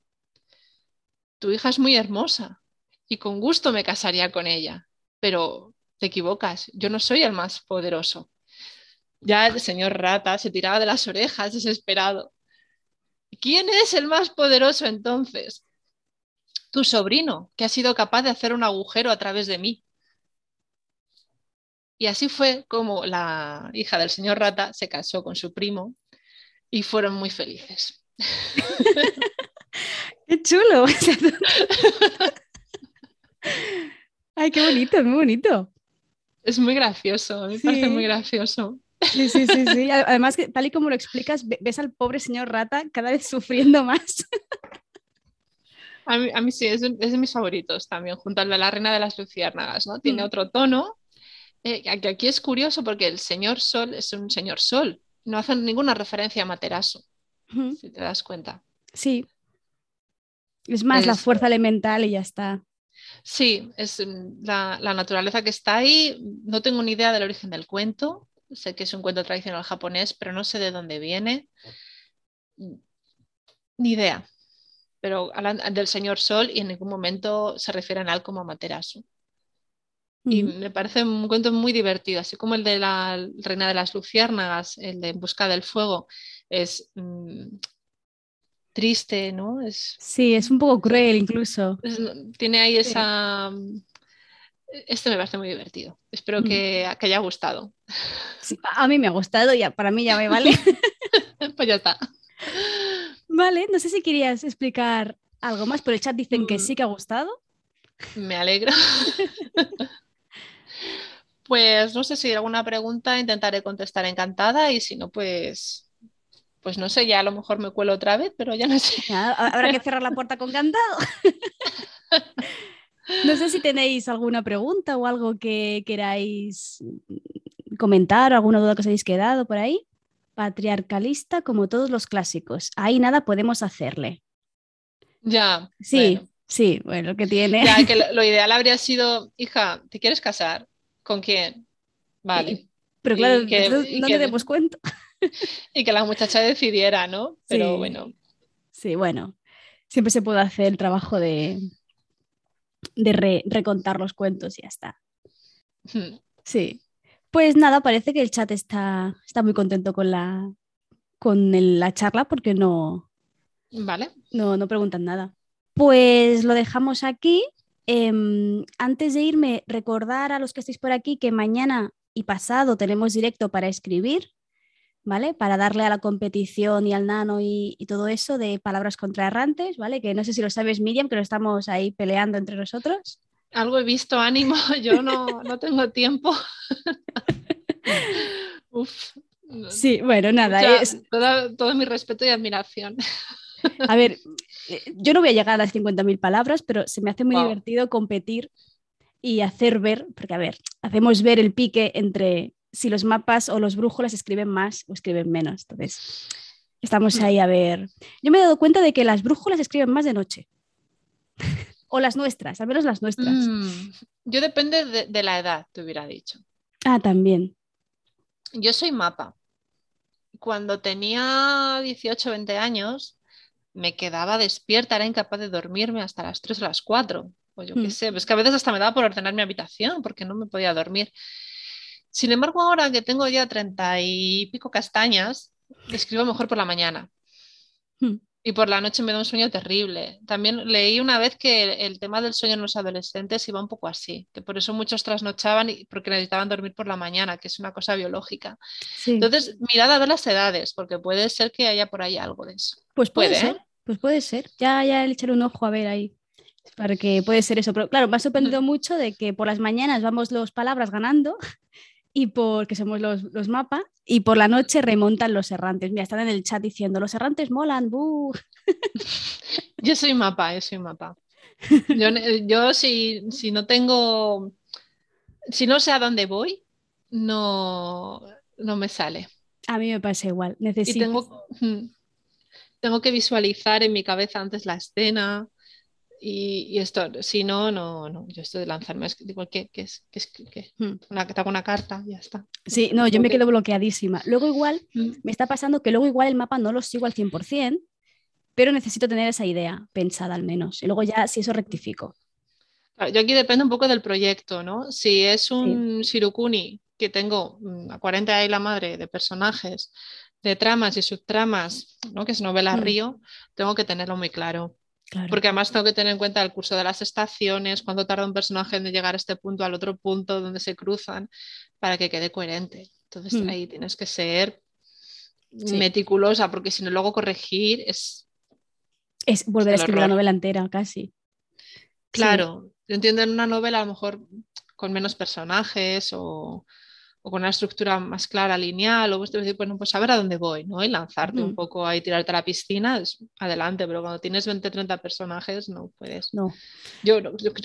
Tu hija es muy hermosa, y con gusto me casaría con ella, pero te equivocas, yo no soy el más poderoso. Ya el señor Rata se tiraba de las orejas desesperado. ¿Quién es el más poderoso entonces? Tu sobrino, que ha sido capaz de hacer un agujero a través de mí. Y así fue como la hija del señor Rata se casó con su primo y fueron muy felices.
¡Qué chulo! Ay, qué bonito, es muy bonito.
Es muy gracioso, me parece muy gracioso.
Sí, sí, sí, sí. Además, tal y como lo explicas, ves al pobre señor Rata cada vez sufriendo más.
A mí, sí, es, de mis favoritos también, junto al de la Reina de las Luciérnagas, ¿no? Tiene mm. otro tono. Eh, aquí es curioso porque el señor Sol es un señor Sol, no hacen ninguna referencia a Materasu, si te das cuenta.
Sí. Es más la fuerza elemental y ya está.
Sí, es mm, la, naturaleza que está ahí. No tengo ni idea del origen del cuento. Sé que es un cuento tradicional japonés, pero no sé de dónde viene. Ni idea. Pero hablan del señor Sol y en ningún momento se refieren a él como Amaterasu. Y me parece un cuento muy divertido, así como el de la Reina de las Luciérnagas, el de En Busca del Fuego, es mm, triste, ¿no? Es,
sí, es un poco cruel incluso.
tiene ahí esa... Este me parece muy divertido. Espero que, haya gustado.
a mí me ha gustado, ya para mí ya me vale.
pues ya está.
Vale, no sé si querías explicar algo más, pero el chat dicen que mm. sí que ha gustado.
Me alegro. Pues no sé si hay alguna pregunta, intentaré contestar encantada y si no, pues, pues no sé, ya a lo mejor me cuelo otra vez, pero ya no sé.
habrá que cerrar la puerta con candado. No sé si tenéis alguna pregunta o algo que queráis comentar, alguna duda que os hayáis quedado por ahí. Patriarcalista como todos los clásicos. Ahí nada podemos hacerle.
Ya.
Sí, sí, bueno, lo que tiene.
Ya, que lo ideal habría sido, hija, ¿te quieres casar? ¿Con quién? Vale.
pero claro, no, que, demos cuenta.
Y que la muchacha decidiera, ¿no? Pero bueno.
Sí, bueno. Siempre se puede hacer el trabajo de, de recontar los cuentos y ya está. Hmm. Sí. Pues nada, parece que el chat está, está muy contento con la, con la charla porque no,
vale.
no, no preguntan nada. Pues lo dejamos aquí Em, antes de irme, recordar a los que estéis por aquí que mañana y pasado tenemos directo para escribir, ¿vale? Para darle a la competición y al nano y, todo eso de palabras contraerrantes, ¿vale? Que no sé si lo sabes, Miriam, que lo estamos ahí peleando entre nosotros.
Algo he visto, ánimo, yo no, tengo tiempo. Uf.
Sí, bueno, nada. es...
todo mi respeto y admiración.
A ver, yo no voy a llegar a las 50.000 palabras, pero se me hace muy divertido competir y hacer ver, porque a ver, hacemos ver el pique entre si los mapas o los brújulas escriben más o escriben menos. Entonces, estamos ahí a ver. Yo me he dado cuenta de que las brújulas escriben más de noche. o las nuestras, al menos las nuestras. Mm,
yo depende de, de la edad, te hubiera dicho.
Ah, también.
Yo soy mapa. Cuando tenía 18 o 20 años, me quedaba despierta, era incapaz de dormirme hasta las 3 o las 4. O yo qué hmm. sé, es que a veces hasta me daba por ordenar mi habitación porque no me podía dormir. Sin embargo, ahora que tengo ya treinta y pico castañas, escribo mejor por la mañana. Hmm. Y por la noche me da un sueño terrible. También leí una vez que el, tema del sueño en los adolescentes iba un poco así, que por eso muchos trasnochaban y porque necesitaban dormir por la mañana, que es una cosa biológica. Entonces, mirad a ver las edades, porque puede ser que haya por ahí algo de eso.
Pues puede, ser. ¿eh? Pues puede ser. Ya, ya le echaré un ojo a ver ahí. Para que puede ser eso. Pero claro, me ha sorprendido mucho de que por las mañanas vamos los palabras ganando y porque somos los, los mapas y por la noche remontan los errantes. Mira, están en el chat diciendo, los errantes molan,
Yo soy mapa, yo soy mapa. Yo, yo si, si, no tengo, si no sé a dónde voy, no, no me sale.
A mí me pasa igual. Necesito.
Y tengo, tengo que visualizar en mi cabeza antes la escena y, esto, si no, no, no, yo estoy de lanzarme, es, digo, ¿qué, qué es? ¿Qué es qué? Hmm. Una, te hago una carta, ya está.
Sí, no, yo me quedo bloqueadísima. Luego igual, hmm. me está pasando que luego igual el mapa no lo sigo al 100%, pero necesito tener esa idea pensada al menos. Y luego ya, si eso rectifico.
yo aquí depende un poco del proyecto, ¿no? Si es un Shirukuni que tengo mm, a 40 y la madre de personajes, de tramas y subtramas, ¿no? que es novela mm. río, tengo que tenerlo muy claro. Porque además tengo que tener en cuenta el curso de las estaciones, cuánto tarda un personaje en llegar a este punto, al otro punto, donde se cruzan, para que quede coherente. Entonces mm. ahí tienes que ser meticulosa, porque si no luego corregir es...
Es volver a escribir la novela entera, casi.
Claro, yo entiendo en una novela a lo mejor con menos personajes o, o con una estructura más clara, lineal, o decir, bueno, pues saber a dónde voy, ¿no? Y lanzarte un poco ahí, tirarte a la piscina, es adelante, pero cuando tienes 20, 30 personajes no puedes.
No.
Yo,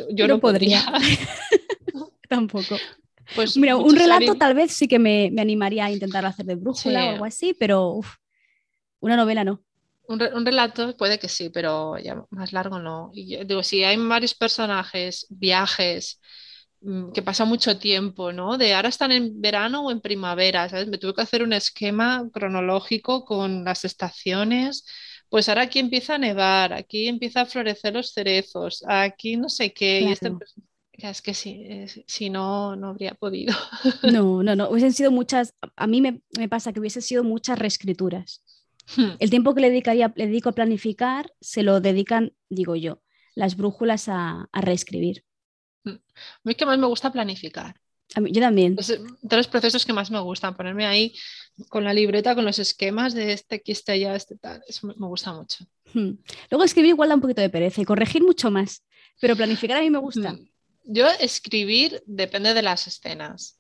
yo, no podría.
Tampoco. Pues Mira, un relato tal vez sí que me, animaría a intentar hacer de brújula o algo así, pero una novela no.
un, relato puede que sí, pero ya más largo no. Y digo, si hay varios personajes, viajes, mm, que pasa mucho tiempo, ¿no? De ahora están en verano o en primavera, ¿sabes? Me tuve que hacer un esquema cronológico con las estaciones. Pues ahora aquí empieza a nevar, aquí empieza a florecer los cerezos, aquí no sé qué. Y este, es que si, si no, no habría podido.
No, no, no. Hubiesen sido muchas, a mí me, me pasa que hubiesen sido muchas reescrituras. Hmm. El tiempo que le, dedicaría, le dedico a planificar se lo dedican, digo yo, las brújulas a, reescribir.
Hmm. A mí es que más me gusta planificar.
yo también.
de los procesos que más me gustan, ponerme ahí con la libreta, con los esquemas de este aquí, este allá, este tal. Eso me, gusta mucho.
Hmm. Luego escribir igual da un poquito de pereza y corregir mucho más, pero planificar a mí me gusta.
Yo escribir depende de las escenas.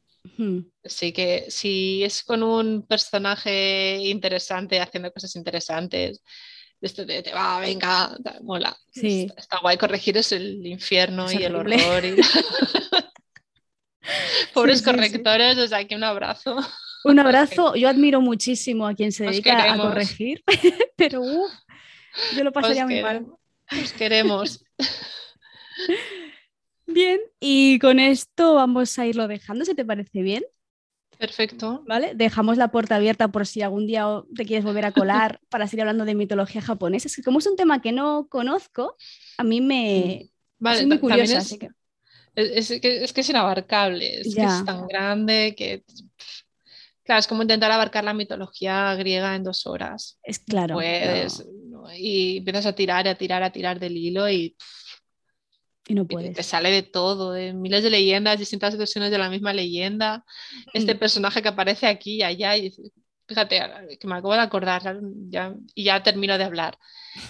Así que si es con un personaje interesante haciendo cosas interesantes, esto de te va, venga, mola. Está, guay corregir es el infierno y el horror. Pobres correctores, o sea, que un abrazo.
Un abrazo, yo admiro muchísimo a quien se dedica a corregir, pero yo lo pasaría muy mal.
Os queremos.
Bien, y con esto vamos a irlo dejando, si te parece bien.
Perfecto.
¿Vale? Dejamos la puerta abierta por si algún día te quieres volver a colar para seguir hablando de mitología japonesa. Es que como es un tema que no conozco, a mí me...
Mm. Vale, muy curiosa. Es, que... Es, que... es, inabarcable, es que es tan grande que... Claro, es como intentar abarcar la mitología griega en dos horas.
Es claro.
Puedes, y empiezas a tirar, a tirar, a tirar del hilo y
y no puedes.
Te sale de todo, de miles de leyendas, distintas versiones de la misma leyenda. Este mm. personaje que aparece aquí y allá. Y, fíjate, que me acabo de acordar ya, y ya termino de hablar.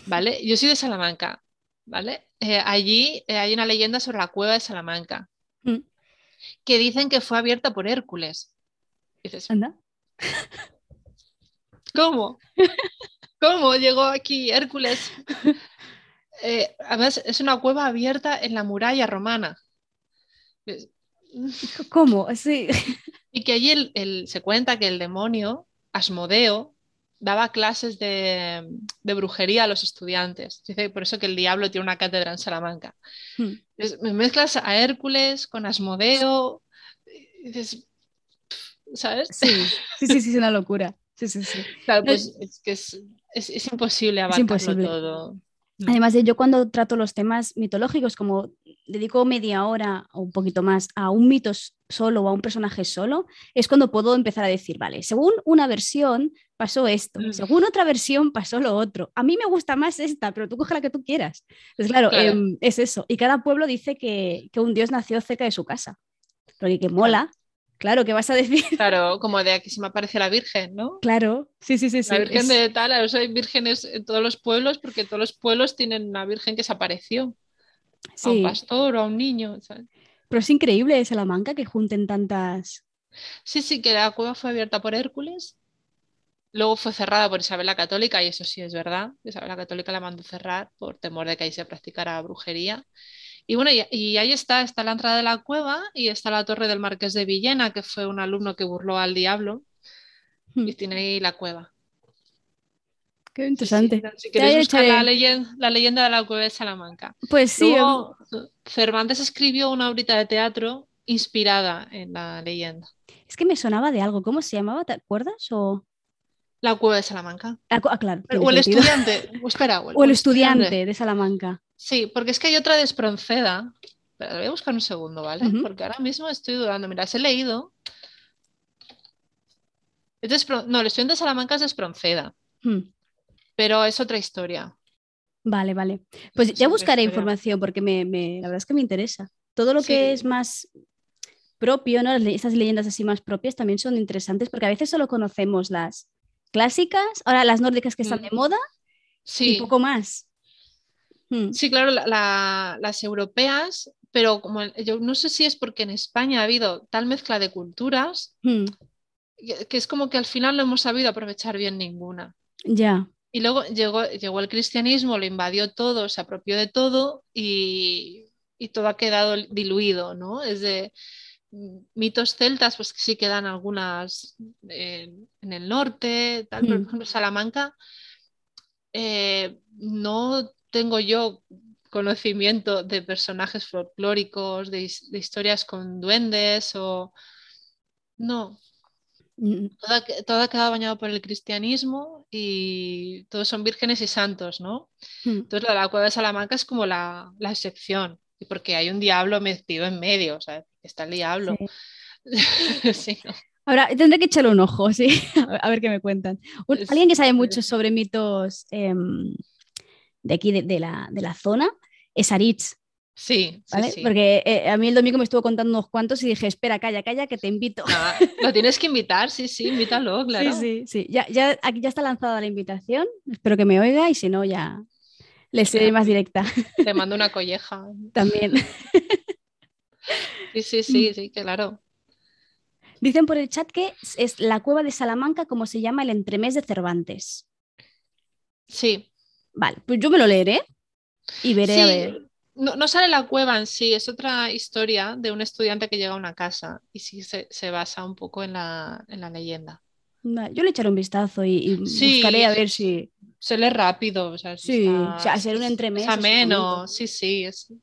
¿Vale? Yo soy de Salamanca. ¿Vale? Eh, allí eh, hay una leyenda sobre la cueva de Salamanca. Mm. Que dicen que fue abierta por Hércules. dices,
¿Anda?
¿Cómo? ¿Cómo llegó aquí Hércules eh, además es una cueva abierta en la muralla romana.
¿Cómo? Sí.
Y que allí se cuenta que el demonio, Asmodeo, daba clases de, brujería a los estudiantes. Dice por eso que el diablo tiene una cátedra en Salamanca. Hmm. me mezclas a Hércules con Asmodeo. dices, ¿sabes?
Sí, sí, sí, es una locura. Sí, sí, sí.
Claro, pues es que es, imposible abarcarlo todo.
Además de yo cuando trato los temas mitológicos, como dedico media hora o un poquito más a un mito solo o a un personaje solo, es cuando puedo empezar a decir, vale, según una versión pasó esto, según otra versión pasó lo otro. A mí me gusta más esta, pero tú coge la que tú quieras. Entonces, claro, em, es eso. Y cada pueblo dice que, que, un dios nació cerca de su casa. Porque que mola, Claro, ¿qué vas a decir?
Claro, como de aquí se me aparece la Virgen, ¿no?
Claro, sí, sí, sí.
La Virgen de tal, hay vírgenes en todos los pueblos porque todos los pueblos tienen una Virgen que se apareció. A un pastor o a un niño.
Pero es increíble Salamanca que junten tantas.
Sí, sí, que la cueva fue abierta por Hércules. Luego fue cerrada por Isabel la Católica, y eso sí es verdad. Isabel la Católica la mandó cerrar por temor de que ahí se practicara brujería. Y bueno, y, ahí está, está la entrada de la cueva y está la torre del Marqués de Villena, que fue un alumno que burló al diablo. Hmm. Y tiene ahí la cueva.
Qué interesante.
si queréis buscar la leyenda, la leyenda, de la cueva de Salamanca.
Pues sí.
Cervantes escribió una obrita de teatro inspirada en la leyenda.
Es que me sonaba de algo. ¿Cómo se llamaba? ¿Te acuerdas? O...
La cueva de Salamanca.
Ah, ah claro.
O el estudiante. o, espera,
o el, estudiante de Salamanca.
Sí, porque es que hay otra de Espronceda. Pero voy a buscar un segundo, ¿vale? Porque ahora mismo estoy dudando. Mira, se he leído. No, el estudiante de Salamanca es de Espronceda. Hmm. Pero es otra historia.
Vale, vale. Pues ya buscaré información porque me, la verdad es que me interesa. Todo lo que es más propio, ¿no? Estas leyendas así más propias también son interesantes porque a veces solo conocemos las clásicas, ahora las nórdicas que están mm. de moda sí. y poco más.
Hmm. Sí, claro, las europeas, pero como yo no sé si es porque en España ha habido tal mezcla de culturas hmm. que, es como que al final no hemos sabido aprovechar bien ninguna.
Ya.
Y luego llegó, llegó el cristianismo, lo invadió todo, se apropió de todo y, todo ha quedado diluido, ¿no? Es de mitos celtas, pues sí quedan algunas en, el norte, tal, por hmm. ejemplo, Salamanca eh, no tengo yo conocimiento de personajes folclóricos, de, historias con duendes o... No. Mm. Todo, ha quedado bañado por el cristianismo y todos son vírgenes y santos, ¿no? Mm. Entonces la, cueva de Salamanca es como la, excepción, y porque hay un diablo metido en medio, o sea, está el diablo.
Ahora, tendré que echarle un ojo, sí, a ver qué me cuentan. alguien que sabe mucho sobre mitos em, de aquí, de, la, de la zona, es Aritz.
Sí,
¿vale? Porque eh, a mí el domingo me estuvo contando unos cuantos y dije, espera, calla, calla, que te invito.
Ah, lo tienes que invitar, sí, sí, invítalo, claro.
Sí, sí, sí. Ya, ya, aquí ya está lanzada la invitación, espero que me oiga y si no, ya le seré más directa.
Te mando una colleja.
También.
Sí, sí, sí, sí, claro.
Dicen por el chat que es la cueva de Salamanca, como se llama el entremés de Cervantes.
Sí.
Vale, pues yo me lo leeré y veré a ver.
No, sale la cueva en sí, es otra historia de un estudiante que llega a una casa y sí se, basa un poco en la, leyenda.
yo le echaré un vistazo y, buscaré a ver si.
Se lee rápido. O sea,
sí, o sea, hacer un entremés.
ameno, sí, sí. Es...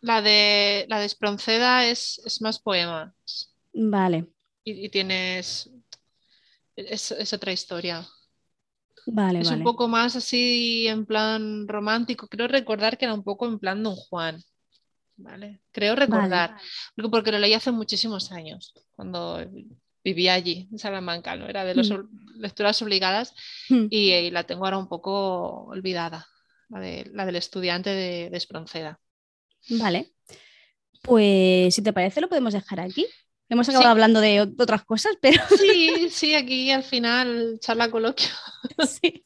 La de la de Espronceda es, más poema.
Vale.
Y, tienes. es otra historia
es
un poco más así en plan romántico. Creo recordar que era un poco en plan Don Juan. ¿vale? Creo recordar, porque lo leí hace muchísimos años, cuando vivía allí, en Salamanca, ¿no? Era de las mm. lecturas obligadas mm. y, la tengo ahora un poco olvidada, la, de, la del estudiante de, de Espronceda.
Vale. Pues si te parece, lo podemos dejar aquí. Hemos acabado hablando de otras cosas, pero.
Sí, sí, aquí al final charla coloquio.
Sí,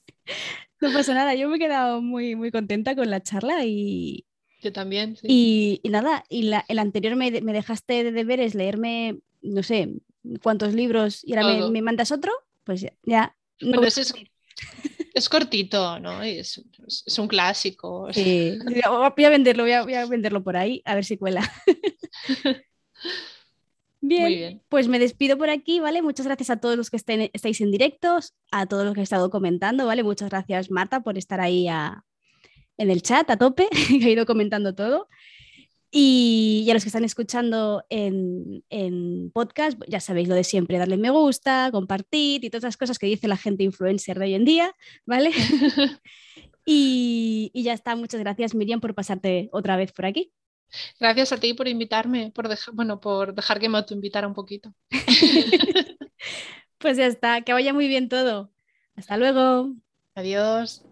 no pasa nada. Yo me he quedado muy, muy contenta con la charla y.
Yo también.
Sí. Y, nada, y el anterior me, dejaste de deberes leerme, no sé, cuántos libros y ahora me, mandas otro, pues ya.
es, cortito, ¿no? Es, es, un clásico.
Sí, voy a venderlo, voy a, voy a venderlo por ahí, a ver si cuela. Bien, pues me despido por aquí, ¿vale? Muchas gracias a todos los que estén, estáis en directos, a todos los que he estado comentando, ¿vale? Muchas gracias, Marta, por estar ahí en el chat a tope, que ha ido comentando todo. Y, a los que están escuchando en, podcast, ya sabéis lo de siempre, darle me gusta, compartir y todas las cosas que dice la gente influencer de hoy en día, ¿vale? y, y ya está, muchas gracias Miriam por pasarte otra vez por aquí.
Gracias a ti por invitarme, por dejar, bueno, por dejar que me autoinvitara un poquito.
pues ya está, que vaya muy bien todo. Hasta luego.
Adiós.